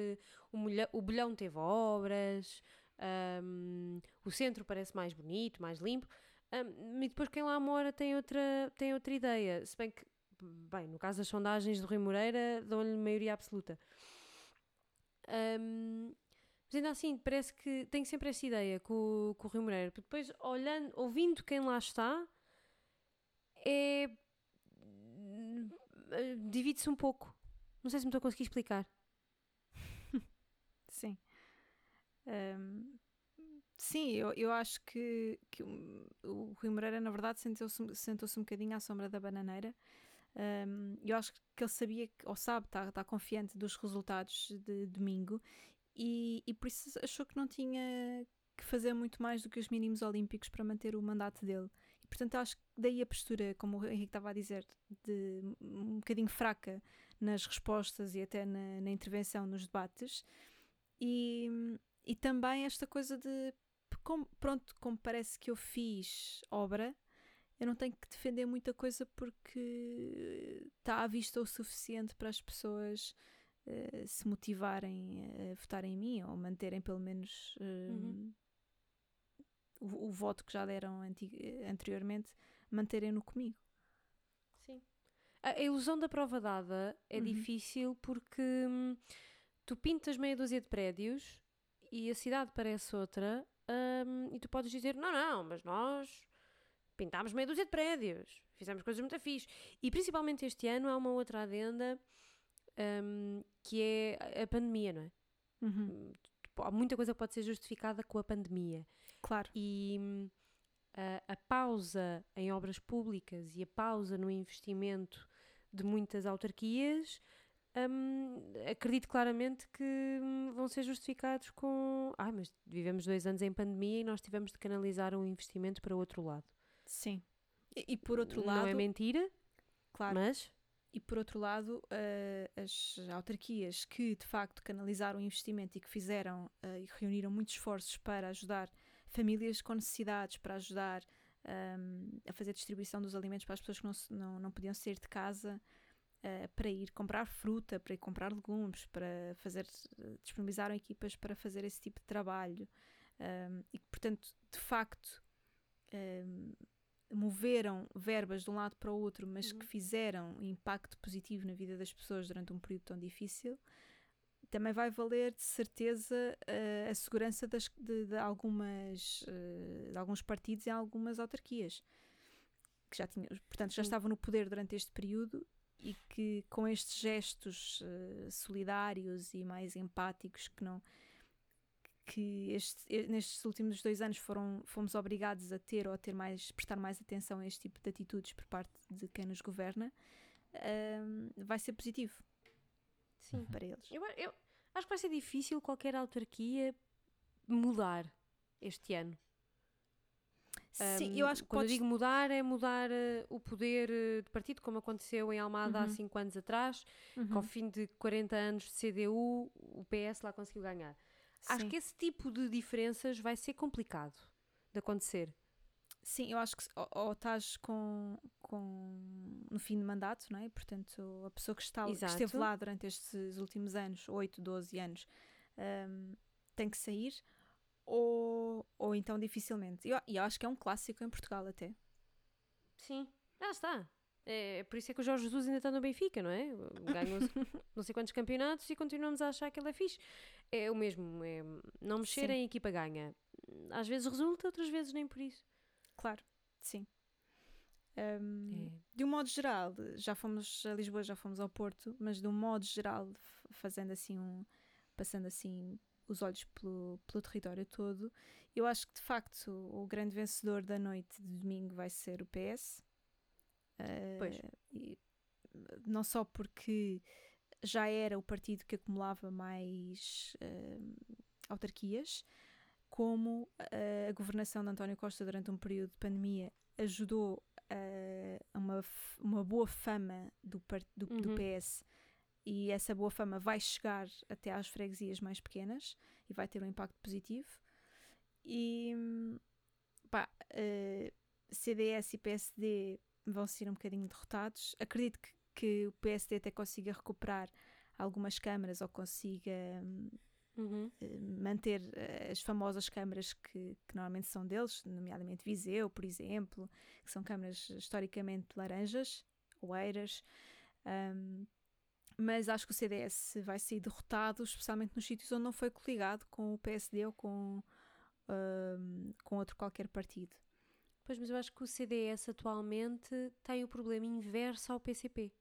o, mulher, o bolhão teve obras, um, o centro parece mais bonito, mais limpo. Um, e depois quem lá mora tem outra, tem outra ideia. Se bem que, bem, no caso das sondagens do Rui Moreira, dão-lhe maioria absoluta. Um, mas ainda assim, parece que tem sempre essa ideia com, com o Rio Moreira. Porque depois, olhando, ouvindo quem lá está, é. divide-se um pouco. Não sei se me estou a conseguir explicar. Sim. Um, sim, eu, eu acho que, que o, Rui Moreira, na verdade, sentou-se sentou um bocadinho à sombra da bananeira. Um, eu acho que ele sabia, ou sabe, está tá confiante dos resultados de domingo e, e por isso achou que não tinha que fazer muito mais do que os mínimos olímpicos para manter o mandato dele. E, portanto, acho que daí a postura, como o Henrique estava a dizer, de um bocadinho fraca nas respostas e até na, na intervenção nos debates. E, e também esta coisa de como, pronto, como parece que eu fiz obra, eu não tenho que defender muita coisa porque está à vista o suficiente para as pessoas uh, se motivarem a votar em mim ou manterem pelo menos uh, uhum. o, o, voto que já deram anteriormente, manterem-no comigo. Sim. A ilusão da prova dada é uhum. difícil porque hum, tu pintas meia dúzia de prédios e a cidade parece outra hum, e tu podes dizer, não, não, mas nós pintámos meia dúzia de prédios, fizemos coisas muito fixe. E principalmente este ano há uma outra adenda um, que é a pandemia, não é? Uhum. Há muita coisa que pode ser justificada com a pandemia. Claro. E hum, a, a pausa em obras públicas e a pausa no investimento de muitas autarquias um, acredito claramente que hum, vão ser justificados com. Ah, mas vivemos dois anos em pandemia e nós tivemos de canalizar um investimento para o outro lado. Sim. E, e por outro lado. Não é mentira, claro. Mas. E por outro lado, uh, as autarquias que de facto canalizaram o investimento e que fizeram uh, e reuniram muitos esforços para ajudar famílias com necessidades, para ajudar um, a fazer a distribuição dos alimentos para as pessoas que não, não, não podiam sair de casa, uh, para ir comprar fruta, para ir comprar legumes, para fazer, disponibilizaram equipas para fazer esse tipo de trabalho. Um, e portanto, de facto, um, moveram verbas de um lado para o outro, mas uhum. que fizeram impacto positivo na vida das pessoas durante um período tão difícil, também vai valer de certeza uh, a segurança das, de, de, algumas, uh, de alguns partidos em algumas autarquias que já tinham, portanto, já estavam no poder durante este período e que com estes gestos uh, solidários e mais empáticos que não que este, nestes últimos dois anos foram, fomos obrigados a ter ou a ter mais, prestar mais atenção a este tipo de atitudes por parte de quem nos governa, uh, vai ser positivo. Sim. Para eles. Eu, eu acho que vai ser difícil qualquer autarquia mudar este ano. Sim, um, eu acho que quando podes... eu digo mudar é mudar uh, o poder uh, de partido, como aconteceu em Almada uhum. há 5 anos atrás, uhum. que ao fim de 40 anos de CDU o PS lá conseguiu ganhar. Sim. Acho que esse tipo de diferenças vai ser complicado de acontecer. Sim, eu acho que ou, ou estás com, com no fim de mandato, não é? Portanto, a pessoa que, está, que esteve lá durante estes últimos anos, 8, 12 anos, um, tem que sair, ou, ou então dificilmente. E eu, eu acho que é um clássico em Portugal até. Sim, lá está. É, por isso é que o Jorge Jesus ainda está no Benfica, não é? Ganhou não sei quantos campeonatos e continuamos a achar que ele é fixe. É o mesmo, é não mexer em equipa ganha. Às vezes resulta, outras vezes nem por isso. Claro, sim. Um, é. De um modo geral, já fomos a Lisboa, já fomos ao Porto, mas de um modo geral, fazendo assim um. passando assim os olhos pelo, pelo território todo, eu acho que de facto o grande vencedor da noite de domingo vai ser o PS pois. E, não só porque já era o partido que acumulava mais uh, autarquias, como a governação de António Costa durante um período de pandemia ajudou a uma, uma boa fama do, do, uhum. do PS e essa boa fama vai chegar até às freguesias mais pequenas e vai ter um impacto positivo. E pá, uh, CDS e PSD vão ser um bocadinho derrotados. Acredito que, que o PSD até consiga recuperar algumas câmaras ou consiga Uhum. eh, manter eh, as famosas câmaras que, que normalmente são deles, nomeadamente Viseu, por exemplo, que são câmaras historicamente laranjas, oeiras. Um, mas acho que o CDS vai ser derrotado, especialmente nos sítios onde não foi coligado com o PSD ou com, um, com outro qualquer partido. Pois, mas eu acho que o CDS atualmente tem o problema inverso ao PCP.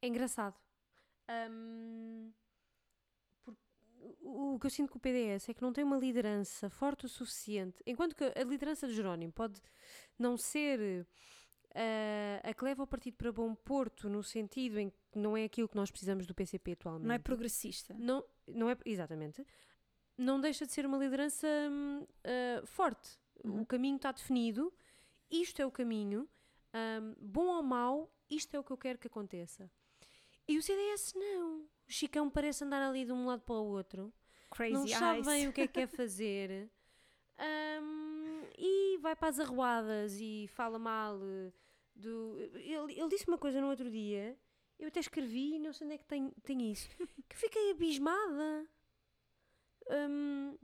É engraçado. Hum, o o que eu sinto com o PDS é que não tem uma liderança forte o suficiente. Enquanto que a liderança de Jerónimo pode não ser eh, a que leva o partido para bom porto, no sentido em que não é aquilo que nós precisamos do PCP atualmente. Não é progressista. Não, não é, exatamente. Não deixa de ser uma liderança ah, forte. Uhum. O caminho está definido. Isto é o caminho. hum, bom ou mau, isto é o que eu quero que aconteça. E o CDS não. O Chicão parece andar ali de um lado para o outro. Crazy não sabe eyes. bem o que é que quer fazer. Hum, e vai para as arruadas e fala mal eh, do. Ele, ele disse uma coisa no outro dia. Eu até escrevi não sei onde é que tem, tem isso. Que fiquei abismada. Hum,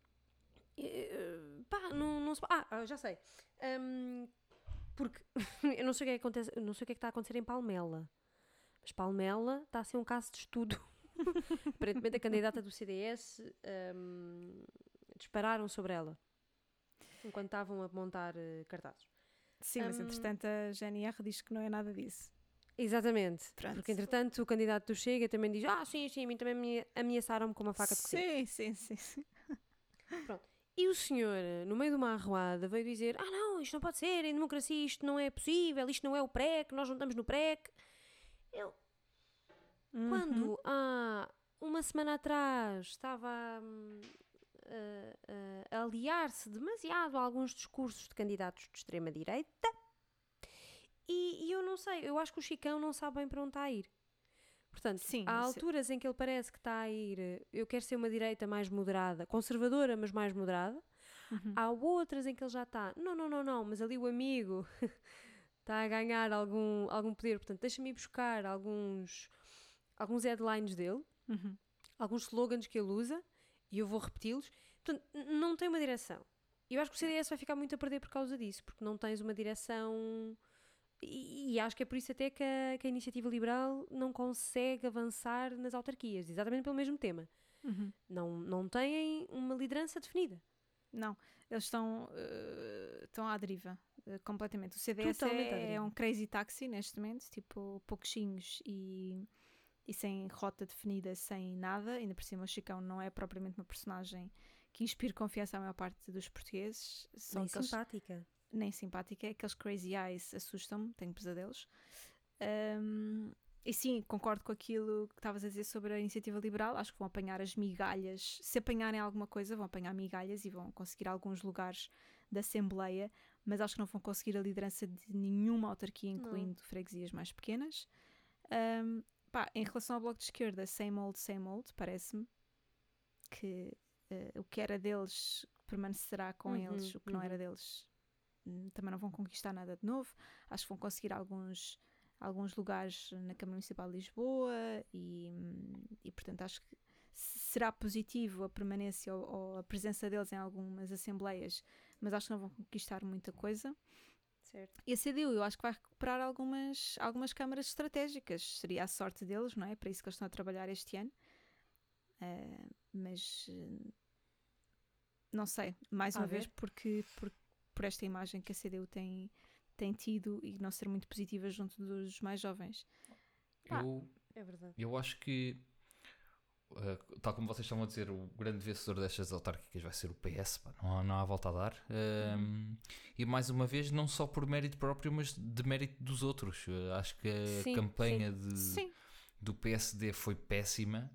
eh, pá, não, não se. Ah, ah, já sei. Hum, porque eu não sei o que é que acontece, não sei o que é que está a acontecer em Palmela. Mas Palmela está a ser um caso de estudo. Aparentemente a candidata do CDS hum, dispararam sobre ela enquanto estavam a montar eh, cartazes. Sim, mas Hum. entretanto a GNR diz que não é nada disso. Exatamente. Pronto. Porque entretanto o candidato do Chega também diz: Ah, sim, sim, a mim também me ameaçaram-me com uma faca de cozinha. Sim, sim, sim. sim. E o senhor, no meio de uma arruada, veio dizer: Ah, não, isto não pode ser, em democracia isto não é possível, isto não é o PREC, nós não estamos no PREC. Eu, Uhum. quando há uma semana atrás estava a aliar-se demasiado a alguns discursos de candidatos de extrema-direita, e, e eu não sei, eu acho que o Chicão não sabe bem para onde está a ir. Portanto, Sim, há alturas em que ele parece que está a ir, eh, eu quero ser uma direita mais moderada, conservadora, mas mais moderada. Uhum. Há outras em que ele já está, não, não, não, não, mas ali o amigo está a ganhar algum, algum poder, portanto, deixa-me ir buscar alguns, alguns headlines dele, Uhum. alguns slogans que ele usa, e eu vou repeti-los. Portanto, não tem uma direção. Eu acho que o CDS vai ficar muito a perder por causa disso, porque não tens uma direção. E, e acho que é por isso até que a, que a iniciativa liberal não consegue avançar nas autarquias, exatamente pelo mesmo tema. Uhum. Não, não têm uma liderança definida. Não, eles estão, eh, estão à deriva eh, completamente. O CDS é, é um crazy taxi neste momento, tipo pouquinhos e, e sem rota definida, sem nada. Ainda por cima, o Chicão não é propriamente uma personagem que inspire confiança à maior parte dos portugueses. São Nem aqueles- simpática. nem simpática, aqueles crazy eyes assustam-me, tenho pesadelos. Ahm, e sim, concordo com aquilo que estavas a dizer sobre a iniciativa liberal. Acho que vão apanhar as migalhas. Se apanharem alguma coisa, vão apanhar migalhas e vão conseguir alguns lugares da Assembleia, mas acho que não vão conseguir a liderança de nenhuma autarquia, Não. incluindo freguesias mais pequenas. Ahm, pá, em relação ao Bloco de Esquerda, same old, same old, parece-me que eh, o que era deles permanecerá com Uhum, eles, o que não uhum. era deles hum, também não vão conquistar nada de novo. Acho que vão conseguir alguns, alguns lugares na Câmara Municipal de Lisboa e, e portanto, acho que se- será positivo a permanência ou, ou a presença deles em algumas assembleias, mas acho que não vão conquistar muita coisa. Certo. E a CDU, eu acho que vai recuperar algumas, algumas câmaras estratégicas. Seria a sorte deles, não é? Para isso que eles estão a trabalhar este ano. Ah, mas não sei, mais A uma ver. vez, porque, por, por esta imagem que a CDU tem, tem tido e não ser muito positiva junto dos mais jovens. Eu, É verdade. eu acho que, eh, tal como vocês estavam a dizer, o grande vencedor destas autárquicas vai ser o PS, pá, não, há, não há volta a dar. Um, E mais uma vez, não só por mérito próprio, mas de mérito dos outros. Eh, acho que a Sim, campanha de, Sim, do PSD foi péssima.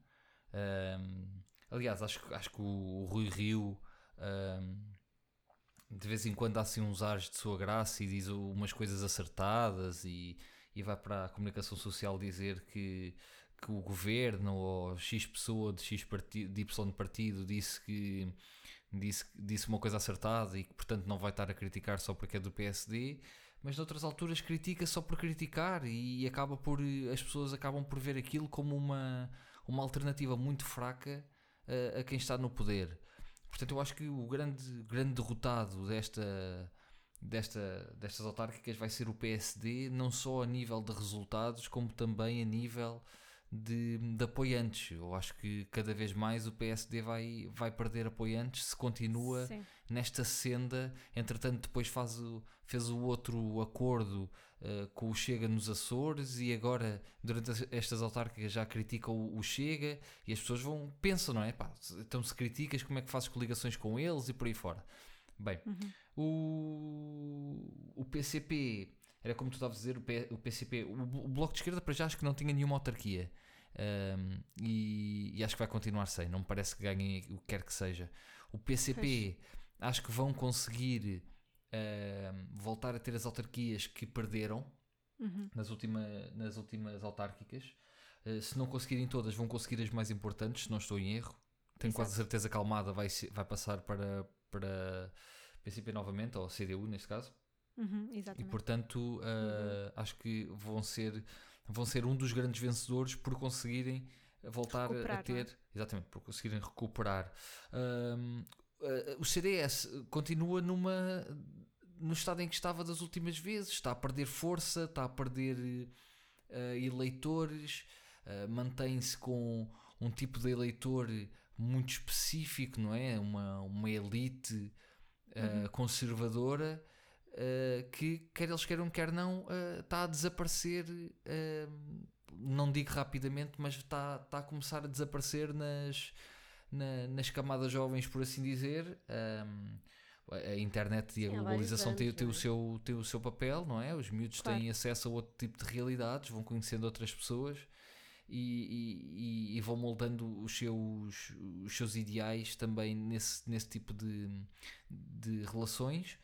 Um, aliás, acho, que- acho que o Rui Rio um, de vez em quando dá assim uns ares de sua graça e diz umas coisas acertadas e, e vai para a comunicação social dizer que, que o governo ou X pessoa de X partido, de Y partido disse que disse, disse uma coisa acertada e que portanto não vai estar a criticar só porque é do PSD, mas noutras alturas critica só por criticar e acaba por as pessoas acabam por ver aquilo como uma, uma alternativa muito fraca a, a quem está no poder. Portanto, eu acho que o grande, grande derrotado desta, desta, destas autárquicas vai ser o PSD, não só a nível de resultados, como também a nível de, de, apoiantes. Eu acho que cada vez mais o PSD vai, vai perder apoiantes se continua Sim. nesta senda. Entretanto, depois faz o, fez o outro acordo uh, com o Chega nos Açores e agora, durante estas autárquicas, já critica o, o, Chega e as pessoas vão, pensam, não é? Pá, então, se criticas, como é que fazes coligações com eles e por aí fora. Bem, uhum. o, o PCP era como tu estavas a dizer, o, P, o PCP, o, o, Bloco de Esquerda para já acho que não tinha nenhuma autarquia. Um, e, e, acho que vai continuar sem, não me parece que ganhem o que quer que seja. O PCP acho que vão conseguir uh, voltar a ter as autarquias que perderam uhum. nas, última, nas últimas autárquicas. Uh, se não conseguirem todas, vão conseguir as mais importantes, se não estou em erro. Tenho Exato. quase certeza que a Almada vai, vai passar para, para PCP novamente, ou CDU neste caso. Uhum, e portanto, uh, uhum. acho que vão ser, vão ser um dos grandes vencedores por conseguirem voltar a ter, é? exatamente, por conseguirem recuperar. Uh, o CDS continua numa no estado em que estava das últimas vezes, está a perder força, está a perder uh, eleitores, mantém-se com um tipo de eleitor muito específico, não é? Uma, uma elite uhum. conservadora uh, que, quer eles queiram, quer não, uh, está a desaparecer. Uh, não digo rapidamente, mas está, está a começar a desaparecer nas, na, nas camadas jovens, por assim dizer. Um, a internet e a globalização têm tem, o é? seu, tem o seu papel, não é? Os miúdos claro. têm acesso a outro tipo de realidades, vão conhecendo outras pessoas e, e, e, vão moldando os seus, os seus ideais também nesse, nesse tipo de, de relações.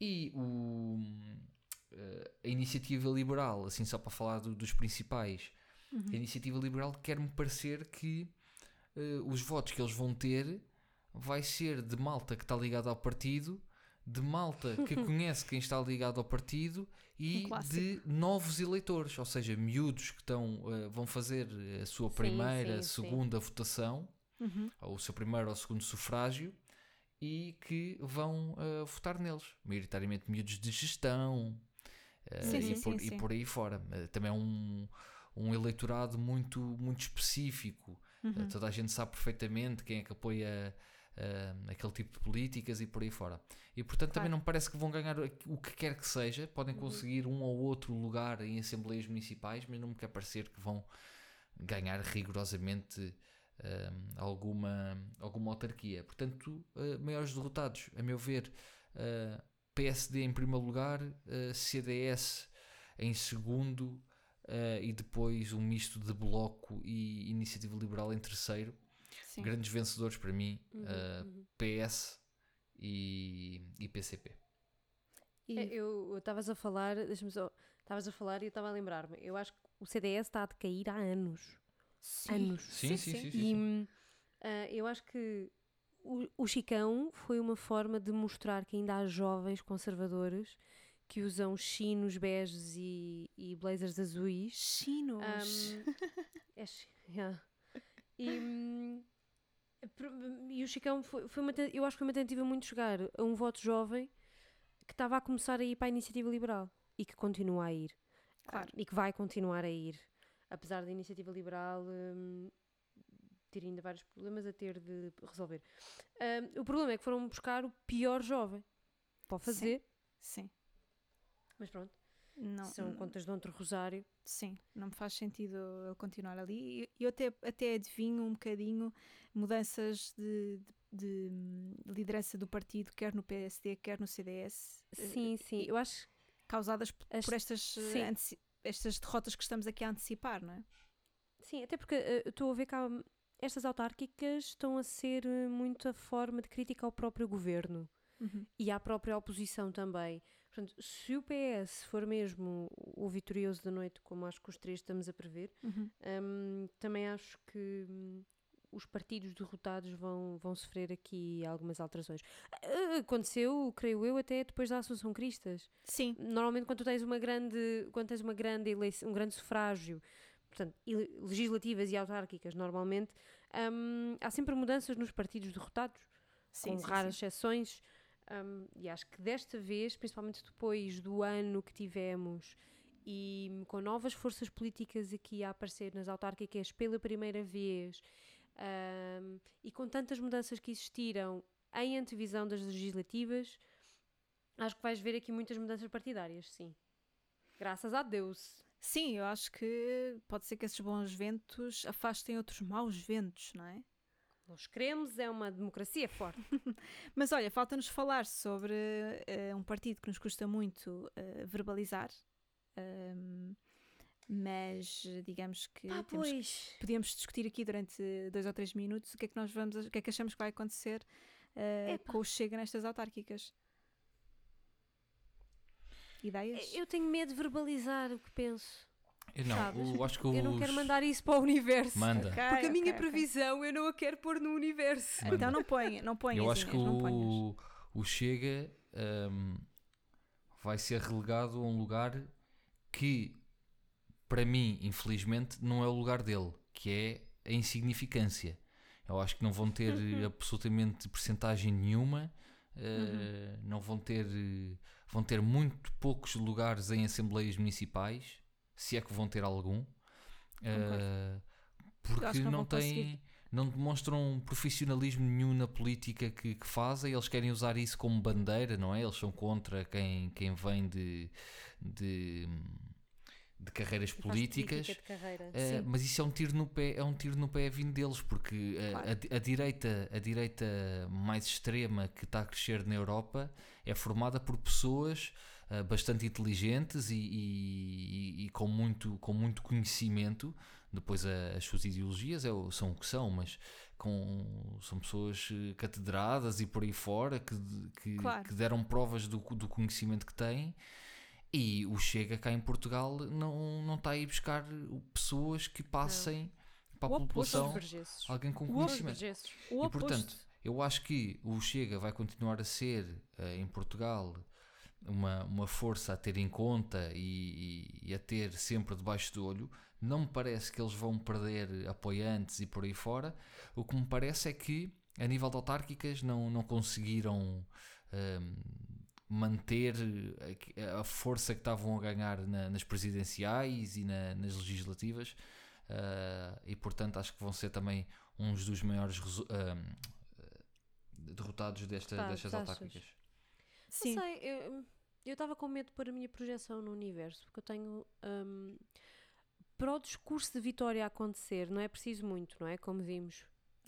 E o, eh, a iniciativa liberal, assim só para falar do, dos principais, uhum. a iniciativa liberal quer-me parecer que uh, os votos que eles vão ter vai ser de malta que está ligada ao partido, de malta que conhece quem está ligado ao partido e um de novos eleitores, ou seja, miúdos que estão, uh, vão fazer a sua primeira, sim, sim, segunda sim. votação, uhum. ou o seu primeiro ou segundo sufrágio, e que vão uh, votar neles, maioritariamente miúdos de gestão uh, sim, e, sim, por, sim, e, por, aí fora. Uh, também é um, um eleitorado muito, muito específico. Uhum. toda a gente sabe perfeitamente quem é que apoia aquele tipo de políticas e por aí fora. E portanto claro. também não me parece que vão ganhar o que quer que seja, podem uhum. conseguir um ou outro lugar em assembleias municipais, mas não me quer parecer que vão ganhar rigorosamente alguma, alguma autarquia. Portanto, uh, maiores derrotados, a meu ver, uh, ah, PSD em primeiro lugar, uh, CDS em segundo e depois um misto de Bloco e Iniciativa Liberal em terceiro. Sim. Grandes vencedores para mim, uhum, uhum. PS e, e PCP. E... É, eu estavas a falar, deixa-me só, estavas a falar e eu estava a lembrar-me. Eu acho que o CDS está a decair há anos. Sim. anos. Sim, sim, sim. sim, sim, e uh, eu acho que o, o Chicão foi uma forma de mostrar que ainda há jovens conservadores que usam chinos beges e, e blazers azuis. Chinos? Um, é, yeah. e, e o Chicão foi, foi uma, eu acho que foi uma tentativa muito chegar a um voto jovem que estava a começar a ir para a iniciativa liberal e que continua a ir. Claro. E que vai continuar a ir apesar da iniciativa liberal um, ter ainda vários problemas a ter de resolver. Um, o problema é que foram buscar o pior jovem para fazer. Sim. Sim. Mas pronto. Não, São contas de outro rosário. Sim, não me faz sentido eu continuar ali. E eu até, até adivinho um bocadinho mudanças de, de, de, liderança do partido, quer no PSD, quer no CDS. Sim, sim. Eu acho. Causadas As, por estas estas derrotas que estamos aqui a antecipar, não é? Sim, até porque uh, estou a ver que há, estas autárquicas estão a ser eh, muito a forma de crítica ao próprio governo uhum. e à própria oposição também. Portanto, se o PS for mesmo o vitorioso da noite, como acho que os três estamos a prever, Uhum. hum, também acho que hum, os partidos derrotados vão, vão sofrer aqui algumas alterações. Ah, Aconteceu, creio eu, até depois da Assunção Cristas. Sim, Normalmente quando tens uma grande, quando tens uma grande eleição, um grande sufrágio, portanto, legislativas e autárquicas, normalmente, hum, há sempre mudanças nos partidos derrotados sim, com sim, raras sim. exceções. hum, e acho que desta vez, principalmente depois do ano que tivemos e com novas forças políticas aqui a aparecer nas autárquicas pela primeira vez hum, e com tantas mudanças que existiram em antevisão das legislativas, acho que vais ver aqui muitas mudanças partidárias, sim. Graças a Deus. Sim, eu acho que pode ser que esses bons ventos afastem outros maus ventos, não é? Nós queremos é uma democracia forte. Mas olha, falta-nos falar sobre eh, um partido que nos custa muito eh, verbalizar. Ahm, mas digamos que Pá, temos que- pois. podíamos discutir aqui durante dois ou três minutos o que é que nós vamos, o que é que achamos que vai acontecer Epá. com o Chega nestas autárquicas. Ideias? Eu tenho medo de verbalizar o que penso. Eu não, Sabes? eu acho que Eu não os- quero mandar isso para o universo. Manda. Ok, Porque a minha ok, ok. previsão eu não a quero pôr no universo. Manda. Então não ponha, não ponhas, Eu acho que não ponhas. o, o Chega hum, vai ser relegado a um lugar que, para mim, infelizmente, não é o lugar dele, que é a insignificância. Eu acho que não vão ter eh, absolutamente percentagem nenhuma, eh, não vão ter, eh, vão ter muito poucos lugares em assembleias municipais, se é que vão ter algum, porque que não não, conseguir. têm, não demonstram profissionalismo nenhum na política que, que fazem, eles querem usar isso como bandeira, não é? Eles são contra quem, quem vem de, de, de carreiras políticas. política de carreira. Uh, mas isso é um tiro no pé, é um tiro no pé vindo deles, porque uh, Claro. a, a direita, a direita mais extrema que está a crescer na Europa é formada por pessoas uh, bastante inteligentes e, e- e- com, muito, com muito conhecimento. Depois a- as suas ideologias é, são o que são, mas com, são pessoas eh, catedradas e por aí fora que, que, Claro. que deram provas do, do conhecimento que têm. E o Chega cá em Portugal não, não está a ir buscar uh, pessoas que passem para a O população alguém com O conhecimento. O E portanto, eu acho que o Chega vai continuar a ser eh, em Portugal uma, uma força a ter em conta e, e- e a ter sempre debaixo do olho. Não me parece que eles vão perder apoiantes e por aí fora. O que me parece é que, a nível de autárquicas, não, não conseguiram ehm, manter a, a força que estavam a ganhar na- nas presidenciais e na- nas legislativas. Ah, e portanto, acho que vão ser também uns dos maiores ahm, derrotados desta, Pá, destas autárquicas. Sim, Não sei, eu estava com medo de pôr a minha projeção no universo, porque eu tenho. hum, para o discurso de vitória acontecer, não é preciso muito, não é? Como vimos.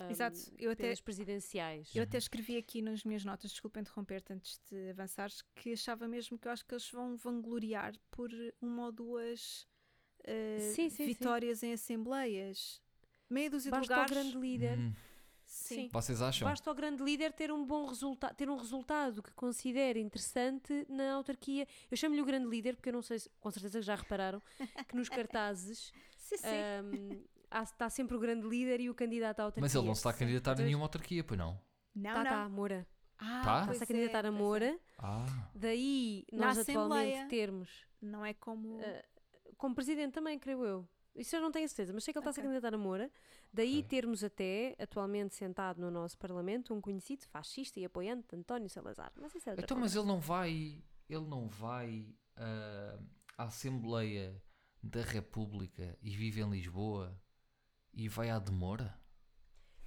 Exato, eu até- presidenciais. Eu até escrevi aqui nas minhas notas, desculpa interromper-te antes de avançares, que achava mesmo que eu acho que eles vão vangloriar por uma ou duas eh, Sim, sim, sim. vitórias em assembleias. Meia dúzia de Basta ao lugares. grande líder. Hum, Sim. vocês acham? Basta ao grande líder ter um bom resultado, ter um resultado que considere interessante na autarquia. Eu chamo-lhe o grande líder porque eu não sei se, com certeza já repararam, que nos cartazes Sim, sim. há- está sempre o grande líder e o candidato à autarquia. Mas ele não se está a candidatar a nenhuma autarquia, pois não? não, Tá, não. tá, Moura. Ah, Tá? Está-se a é, candidatar a é. Moura. Ah, Daí Na nós Assembleia. atualmente termos Não é como. eh, como presidente também, creio eu. Isso eu não tenho certeza, mas sei que ele está-se a Ok. candidatar a Moura. Daí Ok. termos até, atualmente sentado no nosso Parlamento, um conhecido fascista e apoiante de António Salazar. Mas isso é outra então, mas ele não vai, ele não vai ah, à Assembleia da República e vive em Lisboa e vai à demora?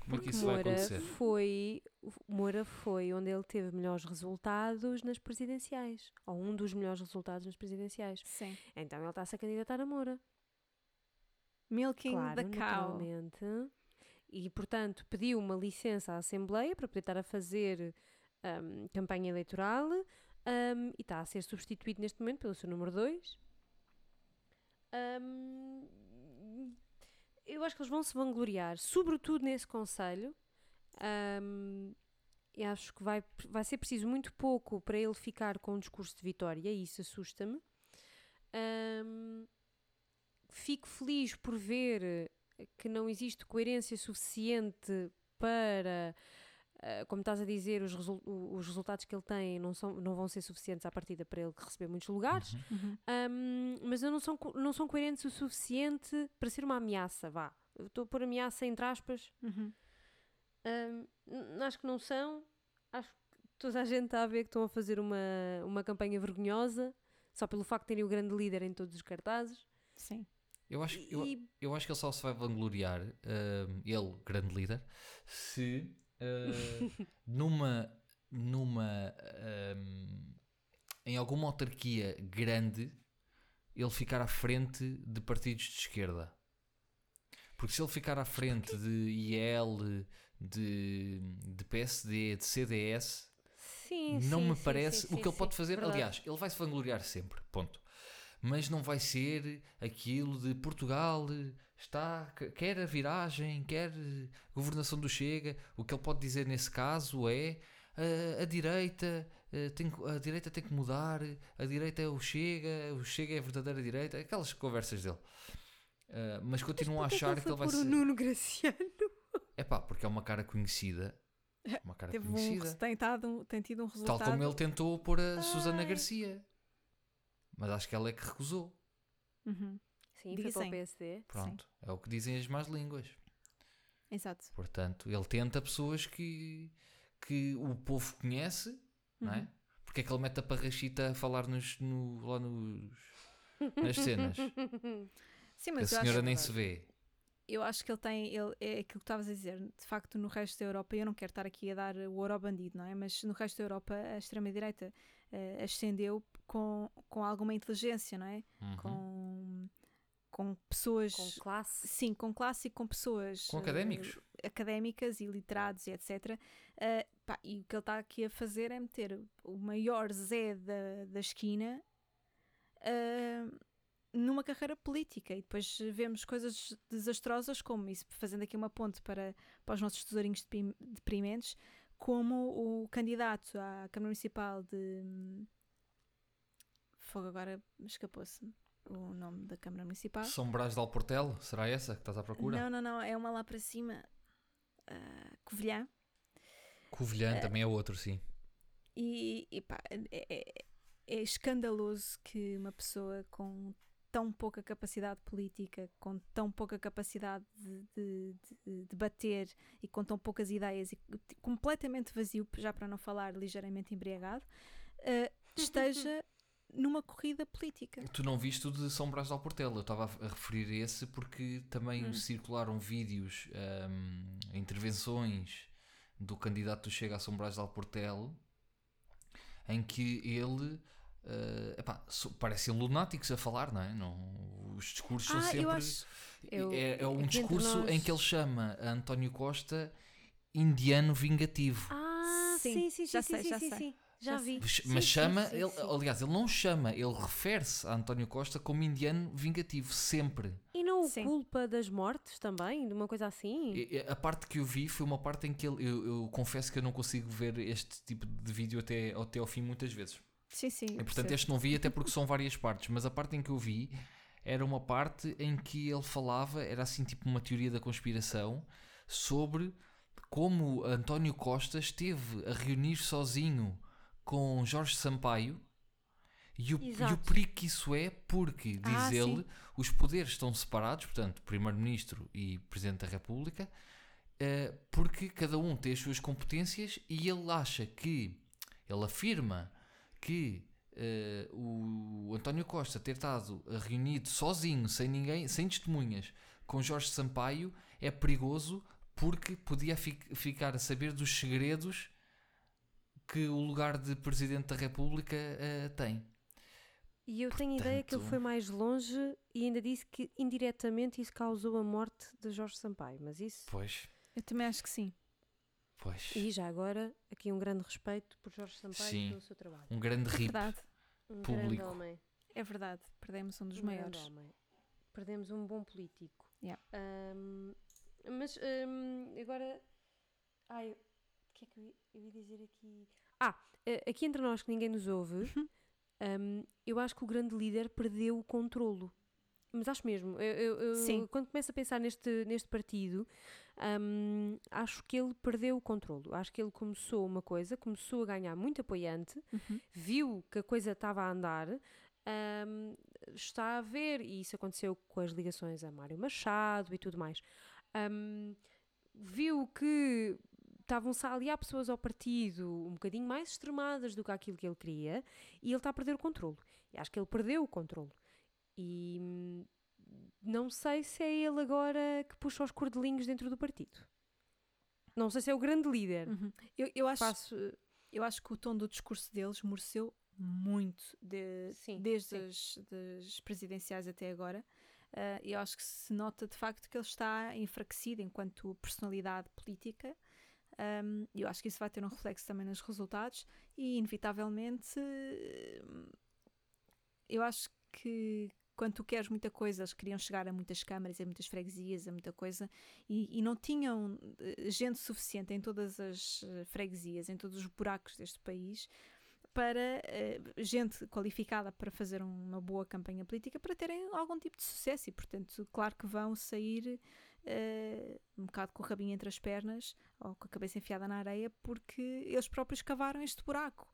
Como é que isso vai Moura acontecer? foi, Moura foi onde ele teve melhores resultados nas presidenciais. Ou um dos melhores resultados nas presidenciais. Sim. Então ele está-se a candidatar a Moura. Milking claro, the cow. naturalmente. E, portanto, pediu uma licença à Assembleia para poder estar a fazer hum, campanha eleitoral hum, e está a ser substituído neste momento pelo seu número 2. Eu acho que eles vão se vangloriar, sobretudo nesse Conselho. hum, e acho que vai, vai ser preciso muito pouco para ele ficar com um discurso de vitória, e isso assusta-me. Ahm, fico feliz por ver que não existe coerência suficiente para, como estás a dizer, os, o- os resultados que ele tem não, são, não vão ser suficientes à partida para ele receber muitos lugares. Uhum. Uhum. Ahm, mas não são, não são coerentes o suficiente para ser uma ameaça, vá. Eu Estou a pôr ameaça entre aspas. Uhum. N- acho que não são. Acho que toda a gente está a ver que estão a fazer uma, uma campanha vergonhosa só pelo facto de terem o grande líder em todos os cartazes. Sim. Eu acho, eu, eu acho que ele só se vai vangloriar, ele, grande líder, se ah, numa, numa ahm, em alguma autarquia grande ele ficar à frente de partidos de esquerda. Porque se ele ficar à frente de IL, de, de PSD, de CDS, Sim, não sim, me parece sim, o que ele pode fazer. verdade. Aliás, ele vai se vangloriar sempre, ponto. Mas não vai ser aquilo de Portugal está, quer a viragem, quer governação do Chega. O que ele pode dizer nesse caso é "Ah, a direita. ah, tem a direita tem que mudar, a direita é o Chega, o Chega é a verdadeira direita, aquelas conversas dele. Ah, mas continuam a Porquê achar que ele vai pôr o ser. Nuno Graciano. É pá, porque é uma cara conhecida. Uma cara Teve um, conhecida. tem, dado, um- tem tido um Tal resultado. como ele tentou pôr a Susana Ai. Garcia. Mas acho que ela é que recusou. Uhum. Sim, foi para Dizem. o PSD. Pronto. É o que dizem as más línguas. Exato. Portanto, ele tenta pessoas que, que o povo conhece, não é? Uhum. Porque é que ele mete a parrachita a falar nos, no, lá nos, nas cenas? Sim, a mas eu senhora nem se vê. eu acho que ele tem. Ele, é aquilo que estavas a dizer. De facto, no resto da Europa, eu não quero estar aqui a dar o ouro ao bandido, não é? Mas no resto da Europa, a extrema-direita eh, ascendeu com, com alguma inteligência, não é? Uhum. Com, com pessoas. Com classe. Sim, com classe e com pessoas Com eh, académicos. académicas e literados e etc. Eh, pá, e o que ele está aqui a fazer é meter o maior Zé da, da esquina eh, numa carreira política e depois vemos coisas desastrosas como isso, fazendo aqui uma ponte para, para os nossos tesourinhos deprim- deprimentes, como o candidato à Câmara Municipal de Fogo agora escapou-se o nome da Câmara Municipal. São Brás de Alportel? Será essa que estás à procura? Não, não, não, é uma lá para cima. ah, Covilhã. Covilhã também é outro, sim. E, e pá, é, é- é escandaloso que uma pessoa com tão pouca capacidade política, com tão pouca capacidade de, de, de debater e com tão poucas ideias e completamente vazio, já para não falar ligeiramente embriagado, ah, esteja numa corrida política. Tu não viste o de São Brás de Alportel, eu estava a a referir esse porque também Hum. circularam vídeos, ahm, intervenções do candidato do Chega a São Brás de Alportel em que ele ah, epá, so- parecem lunáticos a falar, não é? Não, os discursos são Ah, sempre. eu acho. Eu- é, é um discurso em nós- que ele chama a António Costa indiano vingativo. Ah, Sim, sim, sim, já sim, sei, sim, já sim, sei. sim. Já Já vi. Mas, Sim, mas sim, chama, sim, ele- sim. aliás, ele não chama, ele refere-se a António Costa como indiano vingativo, sempre. E não o culpa das mortes também? De uma coisa assim? A parte que eu vi foi uma parte em que ele, eu, eu confesso que eu não consigo ver este tipo de vídeo até, até ao fim muitas vezes. Sim, sim. E portanto este não vi até porque são várias partes, mas a parte em que eu vi era uma parte em que ele falava, era assim tipo uma teoria da conspiração, sobre como António Costa esteve a reunir sozinho com Jorge Sampaio e o, e o perigo que isso é porque, diz Ah, sim. ele, os poderes estão separados, portanto, Primeiro-Ministro e Presidente da República, eh, porque cada um tem as suas competências e ele acha que, ele afirma que eh, o António Costa ter estado reunido sozinho, sem ninguém, sem testemunhas, com Jorge Sampaio é perigoso porque podia fi- ficar a saber dos segredos que o lugar de Presidente da República eh, tem. E eu tenho a ideia que ele Portanto- foi mais longe e ainda disse que indiretamente isso causou a morte de Jorge Sampaio. Mas isso. Pois, Eu também acho que sim. pois. E já agora, aqui um grande respeito por Jorge Sampaio Sim. e pelo seu trabalho. Um grande É rip. verdade. Um Público. grande homem. É verdade. Perdemos um dos um grande maiores. homem. Perdemos um bom político. Yeah. Ahm, mas ahm, agora. Ai, que é que eu ia, eu ia dizer aqui? Ah, eh, aqui entre nós que ninguém nos ouve, hum, eu acho que o grande líder perdeu o controlo. Mas acho mesmo, eu, eu- eu- quando começo a pensar neste, neste partido, hum, acho que ele perdeu o controlo. Acho que ele começou uma coisa, começou a ganhar muito apoiante, Uhum. viu que a coisa estava a andar, hum, está a ver, e isso aconteceu com as ligações a Mário Machado e tudo mais, hum, viu que estavam-se a aliar pessoas ao partido um bocadinho mais extremadas do que aquilo que ele queria, e ele está a perder o controlo. E acho que ele perdeu o controlo. E hum, não sei se é ele agora que puxa os cordelinhos dentro do partido. Não sei se é o grande líder. Uhum. Eu, eu, acho, Faço, eu acho que o tom do discurso deles esmoreceu muito de- Sim, desde sim. As, das presidenciais até agora. Ah, eu acho que se nota de facto que ele está enfraquecido enquanto personalidade política. Um, eu acho que isso vai ter um reflexo também nos resultados e, inevitavelmente, hum, eu acho que quando tu queres muita coisa, eles queriam chegar a muitas câmaras, a muitas freguesias, a muita coisa, e, e não tinham eh, gente suficiente em todas as eh, freguesias, em todos os buracos deste país, para eh, gente qualificada para fazer uma boa campanha política, para terem algum tipo de sucesso. E, portanto, claro que vão sair eh, um bocado com o rabinho entre as pernas ou com a cabeça enfiada na areia, porque eles próprios cavaram este buraco.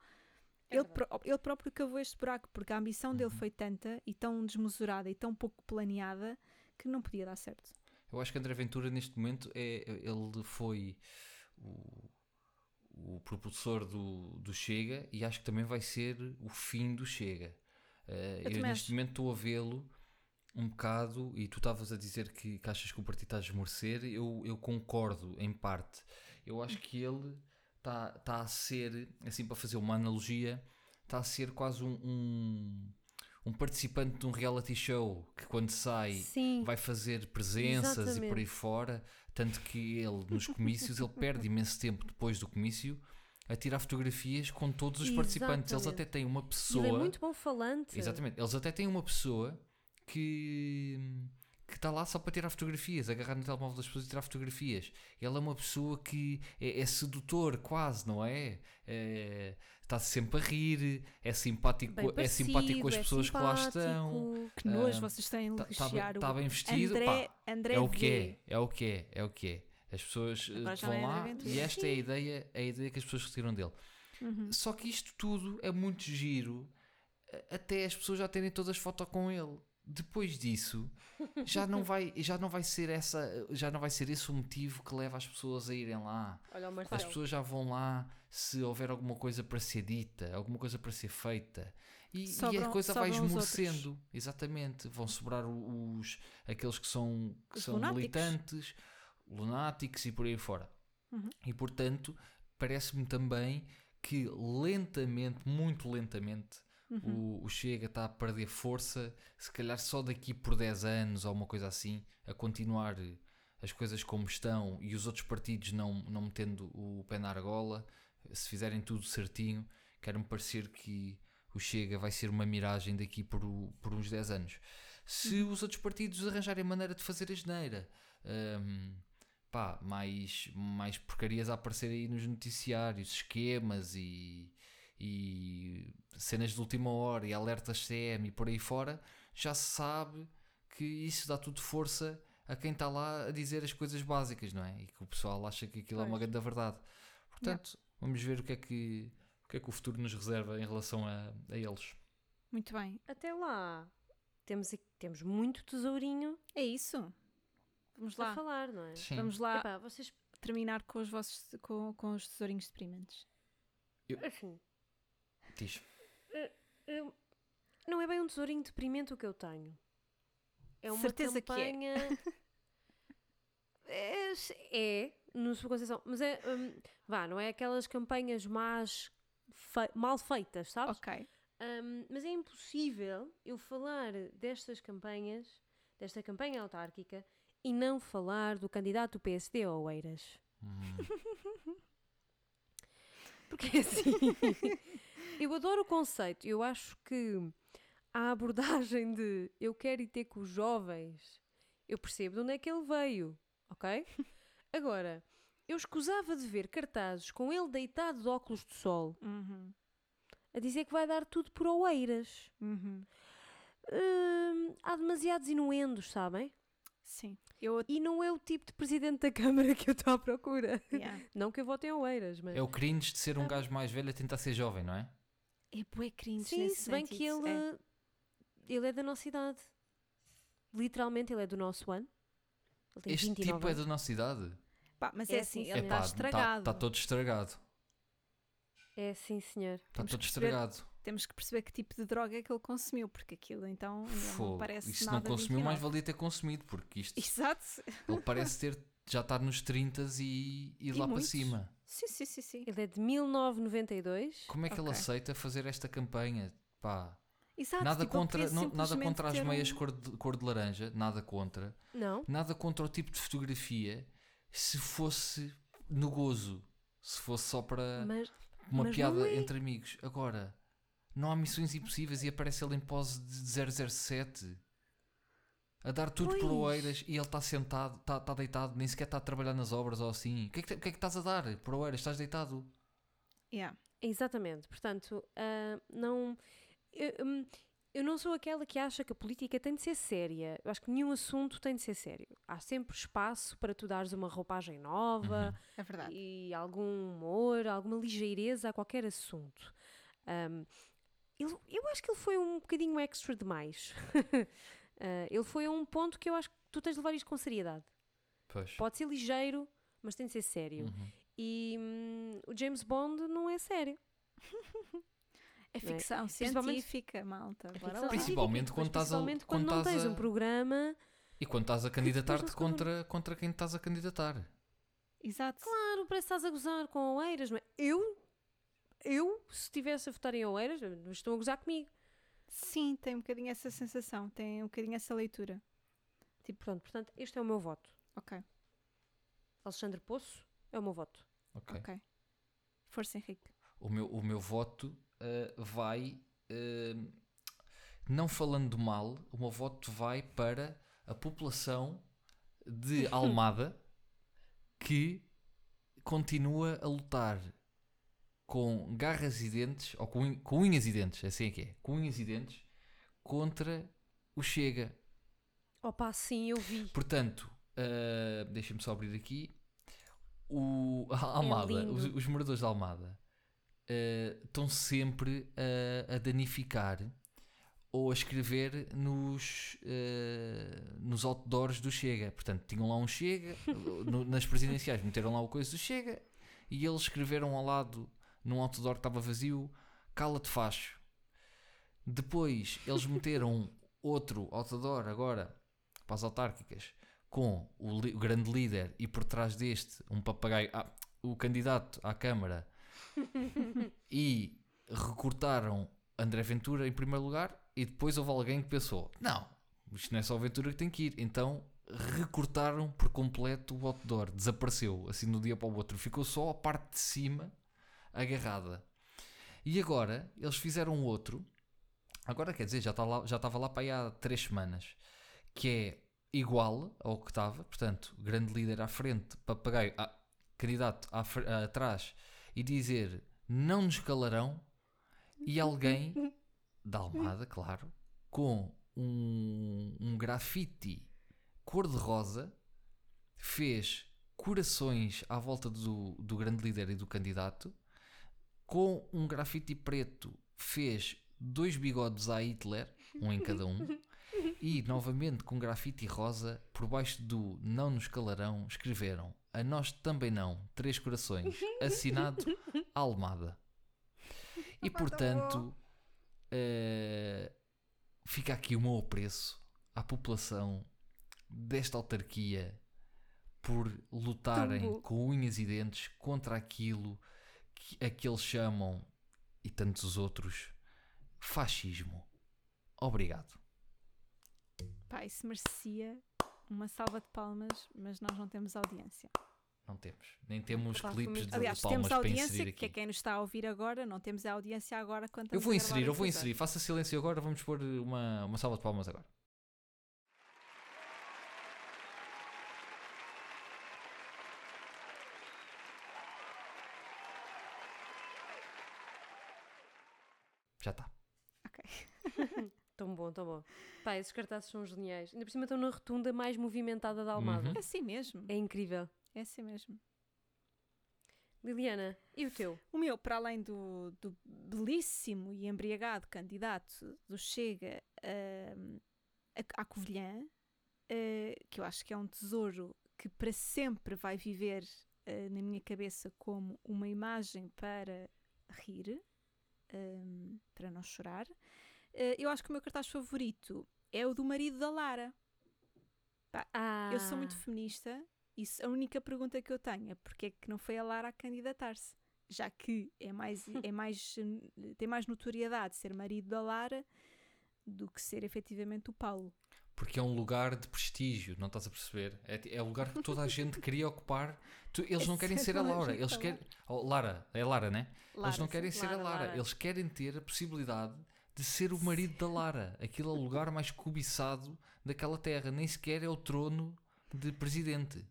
É ele, pró- ele próprio cavou este buraco, porque a ambição dele Uhum. foi tanta e tão desmesurada e tão pouco planeada que não podia dar certo. Eu acho que André Ventura neste momento é, ele foi o, o propulsor do, do Chega e acho que também vai ser o fim do Chega. Eh, Eu eu neste momento estou a vê-lo um bocado e tu estavas a dizer que, que achas que o partido está a esmorecer, eu, eu concordo em parte. Eu acho que ele está está a ser, assim para fazer uma analogia, está a ser quase um, um, um participante de um reality show que quando sai Sim, vai fazer presenças e por aí Exatamente. fora, tanto que ele nos comícios ele perde imenso tempo depois do comício a tirar fotografias com todos os participantes. Eles Exatamente. até têm uma ele pessoa, é muito bom falante. exatamente, eles até têm uma pessoa que que está lá só para tirar fotografias, agarrar no telemóvel das pessoas e tirar fotografias. Ele é uma pessoa que é, é sedutor, quase, não é? É- Está sempre a rir, é simpático, é simpático com as é pessoas que lá estão. Que nojo Ah, vocês têm a Está elogiar tá o bem vestido, André, pá, André é o que é, é o que é, é o que é. As pessoas eh, vão é lá e esta é a ideia, é a ideia que as pessoas retiram dele. Uhum. Só que isto tudo é muito giro eh, até as pessoas já terem todas foto com ele. Depois disso, já não vai, já não vai ser essa, já não vai ser esse o motivo que leva as pessoas a irem lá. Olha o As Marcelo. pessoas já vão lá se houver alguma coisa para ser dita, alguma coisa para ser feita. E, e a Sobram- coisa vai sobram esmorecendo. Exatamente. Vão sobrar os, aqueles que são, que Os são lunáticos. militantes, lunáticos e por aí fora. Uhum. E portanto, parece-me também que lentamente, muito lentamente, Uhum. o, o Chega está a perder força, se calhar só daqui por 10 anos ou uma coisa assim, a continuar as coisas como estão e os outros partidos não, não metendo o pé na argola, se fizerem tudo certinho, quero-me parecer que o Chega vai ser uma miragem daqui por, por uns 10 anos. Se os outros partidos arranjarem maneira de fazer a geneira, hum, pá, mais, mais porcarias a aparecer aí nos noticiários, esquemas e, e cenas de última hora e alertas CM e por aí fora, já se sabe que isso dá tudo força a quem está lá a dizer as coisas básicas, não é? E que o pessoal acha que aquilo é uma Pois. grande verdade. Portanto, vamos ver o que é que o que é que o futuro nos reserva em relação a, a eles. Muito bem. Até lá, temos, temos muito tesourinho É isso. Vamos a lá. falar, não é? Sim. Vamos lá Epá, vocês, terminar com os vossos com, com os tesourinhos deprimentes. assim, Diz. eu- não é bem um tesourinho deprimente o que eu tenho. É uma Certeza que é. campanha... é. É, no sua concepção, mas é, hum, vá, não é aquelas campanhas más, fe- mal feitas, sabes? Ok. Um, mas é impossível eu falar destas campanhas, desta campanha autárquica, e não falar do candidato do PSD ao Oeiras. Hum, Porque é assim, eu adoro o conceito, eu acho que a abordagem de eu quero ir ter com os jovens, eu percebo de onde é que ele veio, ok? Agora, eu escusava de ver cartazes com ele deitado de óculos de sol Uhum. a dizer que vai dar tudo por oeiras. Uhum. Hum, há demasiados inuendos, sabem? Sim. Eu. E não é o tipo de presidente da Câmara que eu estou à procura. Yeah. Não que eu vote em oeiras, mas. É o cringe de ser um gajo mais velho a tentar ser jovem, não é? É bué cringe Sim, nesse se bem que sentido. ele É. ele é da nossa idade. Literalmente, ele é do nosso ano. Ele tem Este 29 tipo é anos. da nossa idade. Pá, mas É é, assim, assim, ele Epá, está estragado. Está todo estragado. É sim, senhor. Está todo que perceber- estragado. Temos que perceber que tipo de droga é que ele consumiu, porque aquilo então ele não parece E se nada não consumiu, mais 29. valia ter consumido, porque isto Exato. ele parece ter já estar nos 30 e, e E lá para muitos. cima. Sim, sim, sim, sim. Ele é de 1992. Como é que ele Ok. aceita fazer esta campanha? Pá, Exato. nada tipo, ele contra, não- nada contra as meias um- cor de, cor de laranja, nada contra. Não. Nada contra o tipo de fotografia se fosse no gozo, se fosse só para Mas uma mas piada é. entre amigos. Agora, não há missões impossíveis e aparece ele em pose de 007 a dar tudo por Pois. oeiras e ele está sentado, está tá deitado, nem sequer está a trabalhar nas obras ou assim. O que é que, o que é que estás a dar por oeiras? Estás deitado? Yeah. Exatamente, portanto, ah, não. Eu, eu não sou aquela que acha que a política tem de ser séria. Eu acho que nenhum assunto tem de ser sério. Há sempre espaço para tu dares uma roupagem nova É verdade. e algum humor, alguma ligeireza a qualquer assunto. Ahm, ele- eu acho que ele foi um bocadinho extra demais. Ah, ele foi a um ponto que eu acho que tu tens de levar isto com seriedade. Pois. Pode ser ligeiro, mas tem de ser sério. Uhum. E hum, o James Bond não é sério. É é? ficção Principalmente- científica, malta. É ficção. Principalmente científica, quando mas estás a- principalmente quando quando não tens a- um programa. E quando estás a candidatar-te contra, contra quem estás a candidatar? Exato. Claro, parece que estás a gozar com Oeiras, não é? Eu, eu, se estivesse a votar em Oeiras, estão a gozar comigo. Sim, tem um bocadinho essa sensação, tem um bocadinho essa leitura. Tipo, pronto, portanto, este é o meu voto. Ok, Alexandre Poço é o meu voto. Ok. ok. Força, Henrique. O meu, o meu voto eh, vai. eh, não falando mal, o meu voto vai para a população de Almada que continua a lutar com garras e dentes, ou com, com unhas e dentes, assim é que é, com unhas e dentes, contra o Chega. Opa, sim, eu vi. Portanto, uh, deixem-me só abrir aqui. O, a Almada, lindo. os, os moradores de Almada uh, estão sempre a, a danificar ou a escrever nos, uh, nos outdoors do Chega. Portanto, tinham lá um Chega, no- nas presidenciais meteram lá o coisa do Chega e eles escreveram ao lado, num outdoor que estava vazio, cala-te facho. Depois eles meteram outro outdoor agora para as autárquicas com o, o grande líder e por trás deste um papagaio, ah, o candidato à Câmara. E recortaram André Ventura em primeiro lugar e depois houve alguém que pensou, não, isto não é só Ventura que tem que ir, então recortaram por completo o outdoor, desapareceu assim de um dia para o outro, ficou só a parte de cima agarrada. E agora eles fizeram outro, agora quer dizer, já, está lá, já estava lá para aí há três semanas, que é igual ao que estava, portanto, grande líder à frente, papagaio, ah, candidato à fre- ah, atrás, e dizer não nos calarão, e alguém da Almada, claro, com um, um grafite cor-de-rosa, fez corações à volta do, do grande líder e do candidato, com um grafite preto fez dois bigodes a Hitler, um em cada um, e novamente com grafite rosa, por baixo do Não nos calarão, escreveram A nós também não, três corações, assinado Almada. E portanto, eh, fica aqui o meu apreço à população desta autarquia por lutarem Tão bom. com unhas e dentes contra aquilo que, a que eles chamam, e tantos outros, fascismo. Obrigado. Pá, isso merecia uma salva de palmas, mas nós não temos audiência. Não temos. Nem temos foi clipes de Aliás, palmas temos para audiência, inserir que é aqui. quem nos está a ouvir agora, não temos a audiência agora quando Eu vou inserir, eu vou inserir. Faça silêncio agora, vamos pôr uma, uma salva de palmas agora. Tão bom, tão bom. Pá, esses cartazes são geniais. Ainda por cima estão na rotunda mais movimentada da Almada. Uhum. É assim mesmo. É incrível. É assim mesmo. Liliana, e o teu? O meu, para além do, do belíssimo e embriagado candidato do Chega ahm, a- à Covilhã, eh, que eu acho que é um tesouro que para sempre vai viver eh, na minha cabeça como uma imagem para rir, ahm, para não chorar, eu acho que o meu cartaz favorito é o do marido da Lara. Ah, Eu sou muito feminista e se- a única pergunta que eu tenho é porque é que não foi a Lara a candidatar-se? Já que é mais, é mais, eh, tem mais notoriedade ser marido da Lara do que ser efetivamente o Paulo. Porque é um lugar de prestígio, não estás a perceber? É, é o lugar que toda a gente queria ocupar. Tu- eles não Essa querem é ser a Laura, gente eles a querem. Oh, Lara, é Lara, né? eles Lara, não sim. querem ser Lara, a Lara, Lara. eles querem ter a possibilidade de ser o marido da Lara. Aquele é o lugar mais cobiçado daquela terra. Nem sequer é o trono de presidente.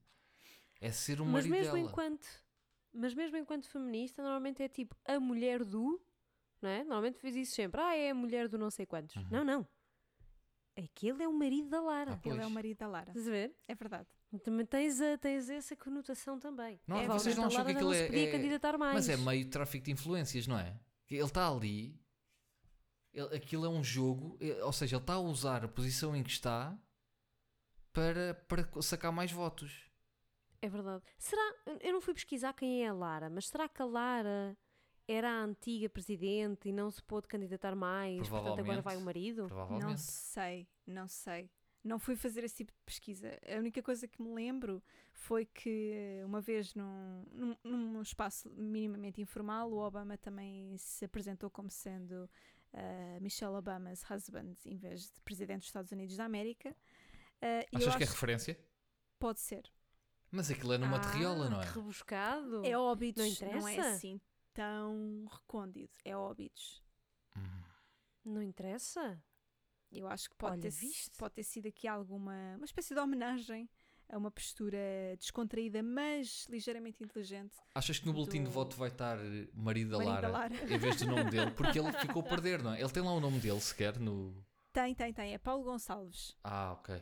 É ser o mas marido mesmo dela. enquanto mas mesmo enquanto feminista normalmente é tipo a mulher do não é? normalmente fez isso sempre ah é a mulher do não sei quantos Uhum. não não aquele é o marido da Lara Ah, Ele é o marido da Lara. estás a ver? É verdade. também tens, a, tens essa conotação também Não, é, vocês não acham que aquilo é- podia é- candidatar mais Mas é meio tráfico de influências, não é? Ele está ali, ele- aquilo é um jogo, eh, ou seja, ele está a usar a posição em que está para, para sacar mais votos. É verdade. Será, eu não fui pesquisar quem é a Lara, mas será que a Lara era a antiga presidente e não se pôde candidatar mais, portanto agora vai o Provavelmente. marido? Não Provavelmente. sei, não sei. Não fui fazer esse tipo de pesquisa. A única coisa que me lembro foi que eh, uma vez num, num, num espaço minimamente informal, o Obama também se apresentou como sendo eh, Michelle Obama's husband em vez de presidente dos Estados Unidos da América. Eu Achas que é referência? pode ser. Mas aquilo é numa terriola, não é? Rebuscado. É óbitos, Não não, é assim tão recôndito. É óbitos. Hum. Não interessa? Eu acho que pode, Olha, ter, viste? pode ter sido aqui alguma uma espécie de homenagem a uma postura descontraída, mas ligeiramente inteligente. Achas que no boletim de voto vai estar marido da Lara, Lara. em vez do nome dele? Porque ele ficou a perder, não é? Ele tem lá o nome dele sequer no. Tem, tem, tem. É Paulo Gonçalves. Ah, ok.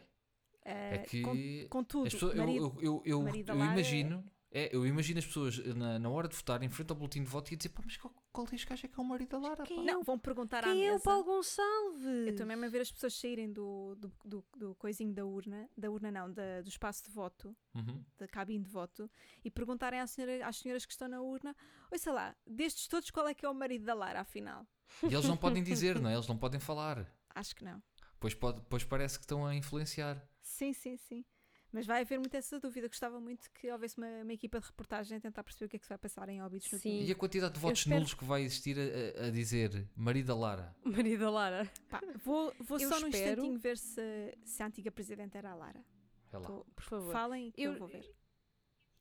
Eh, É que. com- Contudo, pessoas- eu- marido- eu, eu, eu, imagino, é, eu imagino as pessoas na, na hora de votar em frente ao boletim de voto e dizer, pá, mas qual, qual deste gajo é que é o marido da Lara? Quem pá?" não, vão perguntar à Quem é mesa. o Paulo Gonçalves? Eu estou mesmo a ver as pessoas saírem do, do, do, do coisinho da urna, da urna não, da- do espaço de voto, Uhum. da cabine de voto, e perguntarem à senhora- às senhoras que estão na urna, oi sei lá, destes todos qual é que é o marido da Lara, afinal? E eles não podem dizer, não é? Eles não podem falar. Acho que não. Pois, pode, pois parece que estão a influenciar. Sim, sim, sim. Mas vai haver muita essa dúvida. Gostava muito que houvesse uma, uma equipa de reportagem a tentar perceber o que é que se vai passar em óbitos no Sim. E a quantidade de votos espero- nulos que vai existir a, a- dizer marido da Lara? Marido da Lara. Pá, vou vou Eu só num espero- instantinho ver se, se a antiga presidente era a Lara. Vê lá. Tô- Por favor. Falem que eu, Eu- vou ver.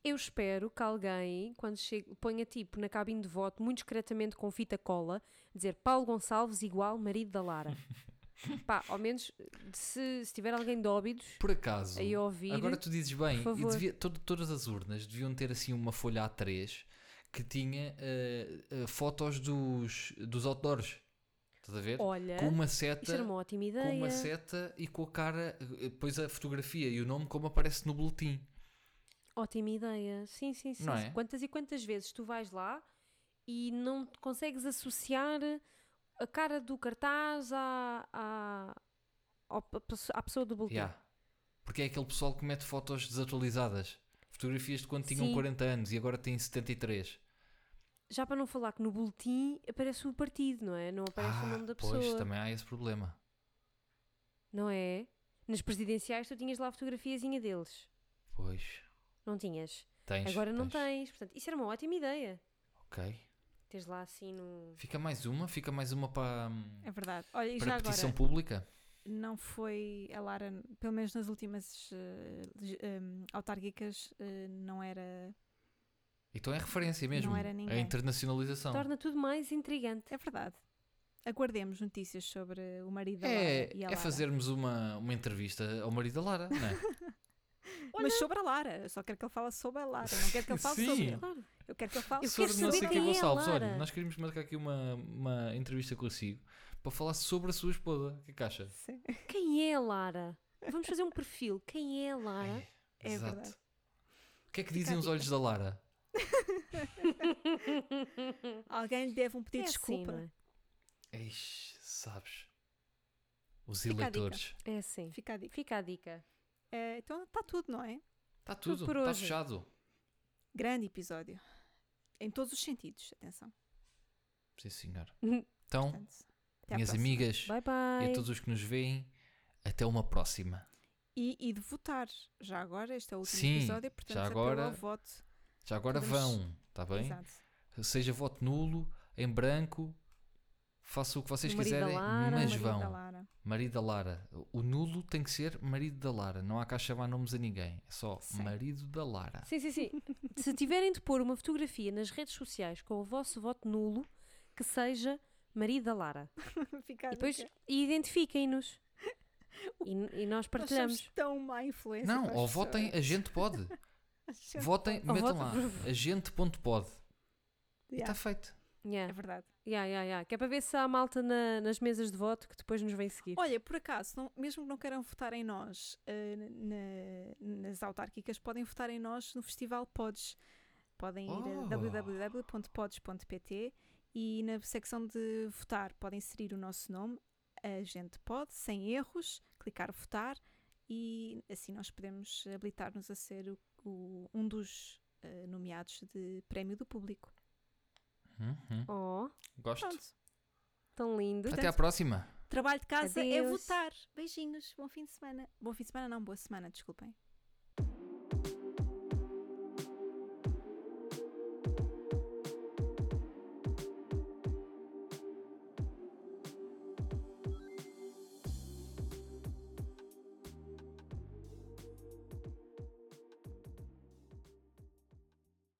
Eu espero que alguém, quando chegue, ponha tipo na cabine de voto, muito discretamente com fita cola, dizer Paulo Gonçalves igual marido da Lara. Pá, ao menos se, se tiver alguém de óbidos Por acaso, aí a ouvir. agora tu dizes bem, e devia- todo- todas as urnas deviam ter assim uma folha A3 que tinha eh, eh, fotos dos, dos outdoors. Estás a ver? Olha, com uma isso era seta uma ótima com ideia. uma seta e com a cara, eh, depois a fotografia e o nome como aparece no boletim. Ótima ideia. Sim, sim, sim. É? Quantas e quantas vezes tu vais lá e não consegues associar a cara do cartaz à, à, à pessoa do boletim? Yeah. Porque é aquele pessoal que mete fotos desatualizadas. Fotografias de quando tinham Sim. 40 anos e agora têm 73. Já para não falar que no boletim aparece o partido, não é? Não aparece o nome da pessoa. Ah, pois, também há esse problema. Não é? Nas presidenciais tu tinhas lá a fotografiazinha deles. Pois, Não tinhas? tens. Agora não tens. tens. Portanto, isso era uma ótima ideia. Ok. Teres lá assim no. Fica mais uma, fica mais uma para, É verdade. Olha, e para já a agora, petição pública. não foi a Lara, pelo menos nas últimas em, autárquicas, eh, não era. Então é referência mesmo. era a ninguém. internacionalização. Torna tudo mais intrigante. É verdade. Aguardemos notícias sobre o marido da É, Lara e a é Lara. fazermos uma, uma entrevista ao marido da Lara, não é? Mas sobre a Lara. Eu só quero que ele fale sobre a Lara. Não quero que ele fale Sim. sobre ele. Claro. Eu quero que ele fale Eu sobre quero saber quem é a Gonçalves, olha, Lara. nós queríamos marcar aqui uma, uma entrevista consigo para falar sobre a sua esposa. O que é que acha? Sim. Quem é a Lara? Vamos fazer um perfil. Quem é a Lara? É Exato. verdade. O que é que dizem os olhos da Lara? Alguém lhe deve um pedido é de desculpa. assim, é? Sabes? Os Fica eleitores. É assim. Fica a dica. Fica a dica. Eh, então está tudo, não é? Está Tudo está fechado. Grande episódio. Em todos os sentidos, atenção. Sim, senhor. Bye Então, Portanto, minhas amigas e bye. a todos os que nos veem, até uma próxima. E, e de votar. Já agora, este é o último Sim, episódio, portanto, já agora ao voto. Já agora Podemos- vão, está bem? Exato. Seja voto nulo, em branco, faça o que vocês quiserem, Lara, mas vão. Marido da Lara. O nulo tem que ser marido da Lara. Não há cá chamar nomes a ninguém. É só Sim. marido da Lara. Sim, sim, sim. Se tiverem de pôr uma fotografia nas redes sociais com o vosso voto nulo, que seja marido da Lara. Fica a E depois dica. e identifiquem-nos. E, e nós Nós partilhamos. somos tão má influência. Não, ou votem, pessoas. a gente pode. A gente Votem, pode. Ou metam votem lá. Agente.pod. E Yeah, está feito. É Yeah. verdade. Yeah, yeah, yeah. Que é para ver se há malta na- nas mesas de voto que depois nos vem seguir. Olha, por acaso, não- mesmo que não queiram votar em nós eh, na- nas autárquicas, podem votar em nós no Festival Pods. Podem ir Oh. a www.pods.pt e na secção de votar podem inserir o nosso nome, a gente pode, sem erros, clicar votar e assim nós podemos habilitar-nos a ser o- o- um dos eh, nomeados de prémio do público. Uhum. Oh, Gosto. Pronto. tão lindo. Até à próxima. Trabalho de casa é Adeus. votar. Beijinhos. Bom fim de semana. Bom fim de semana, não, boa semana, desculpem.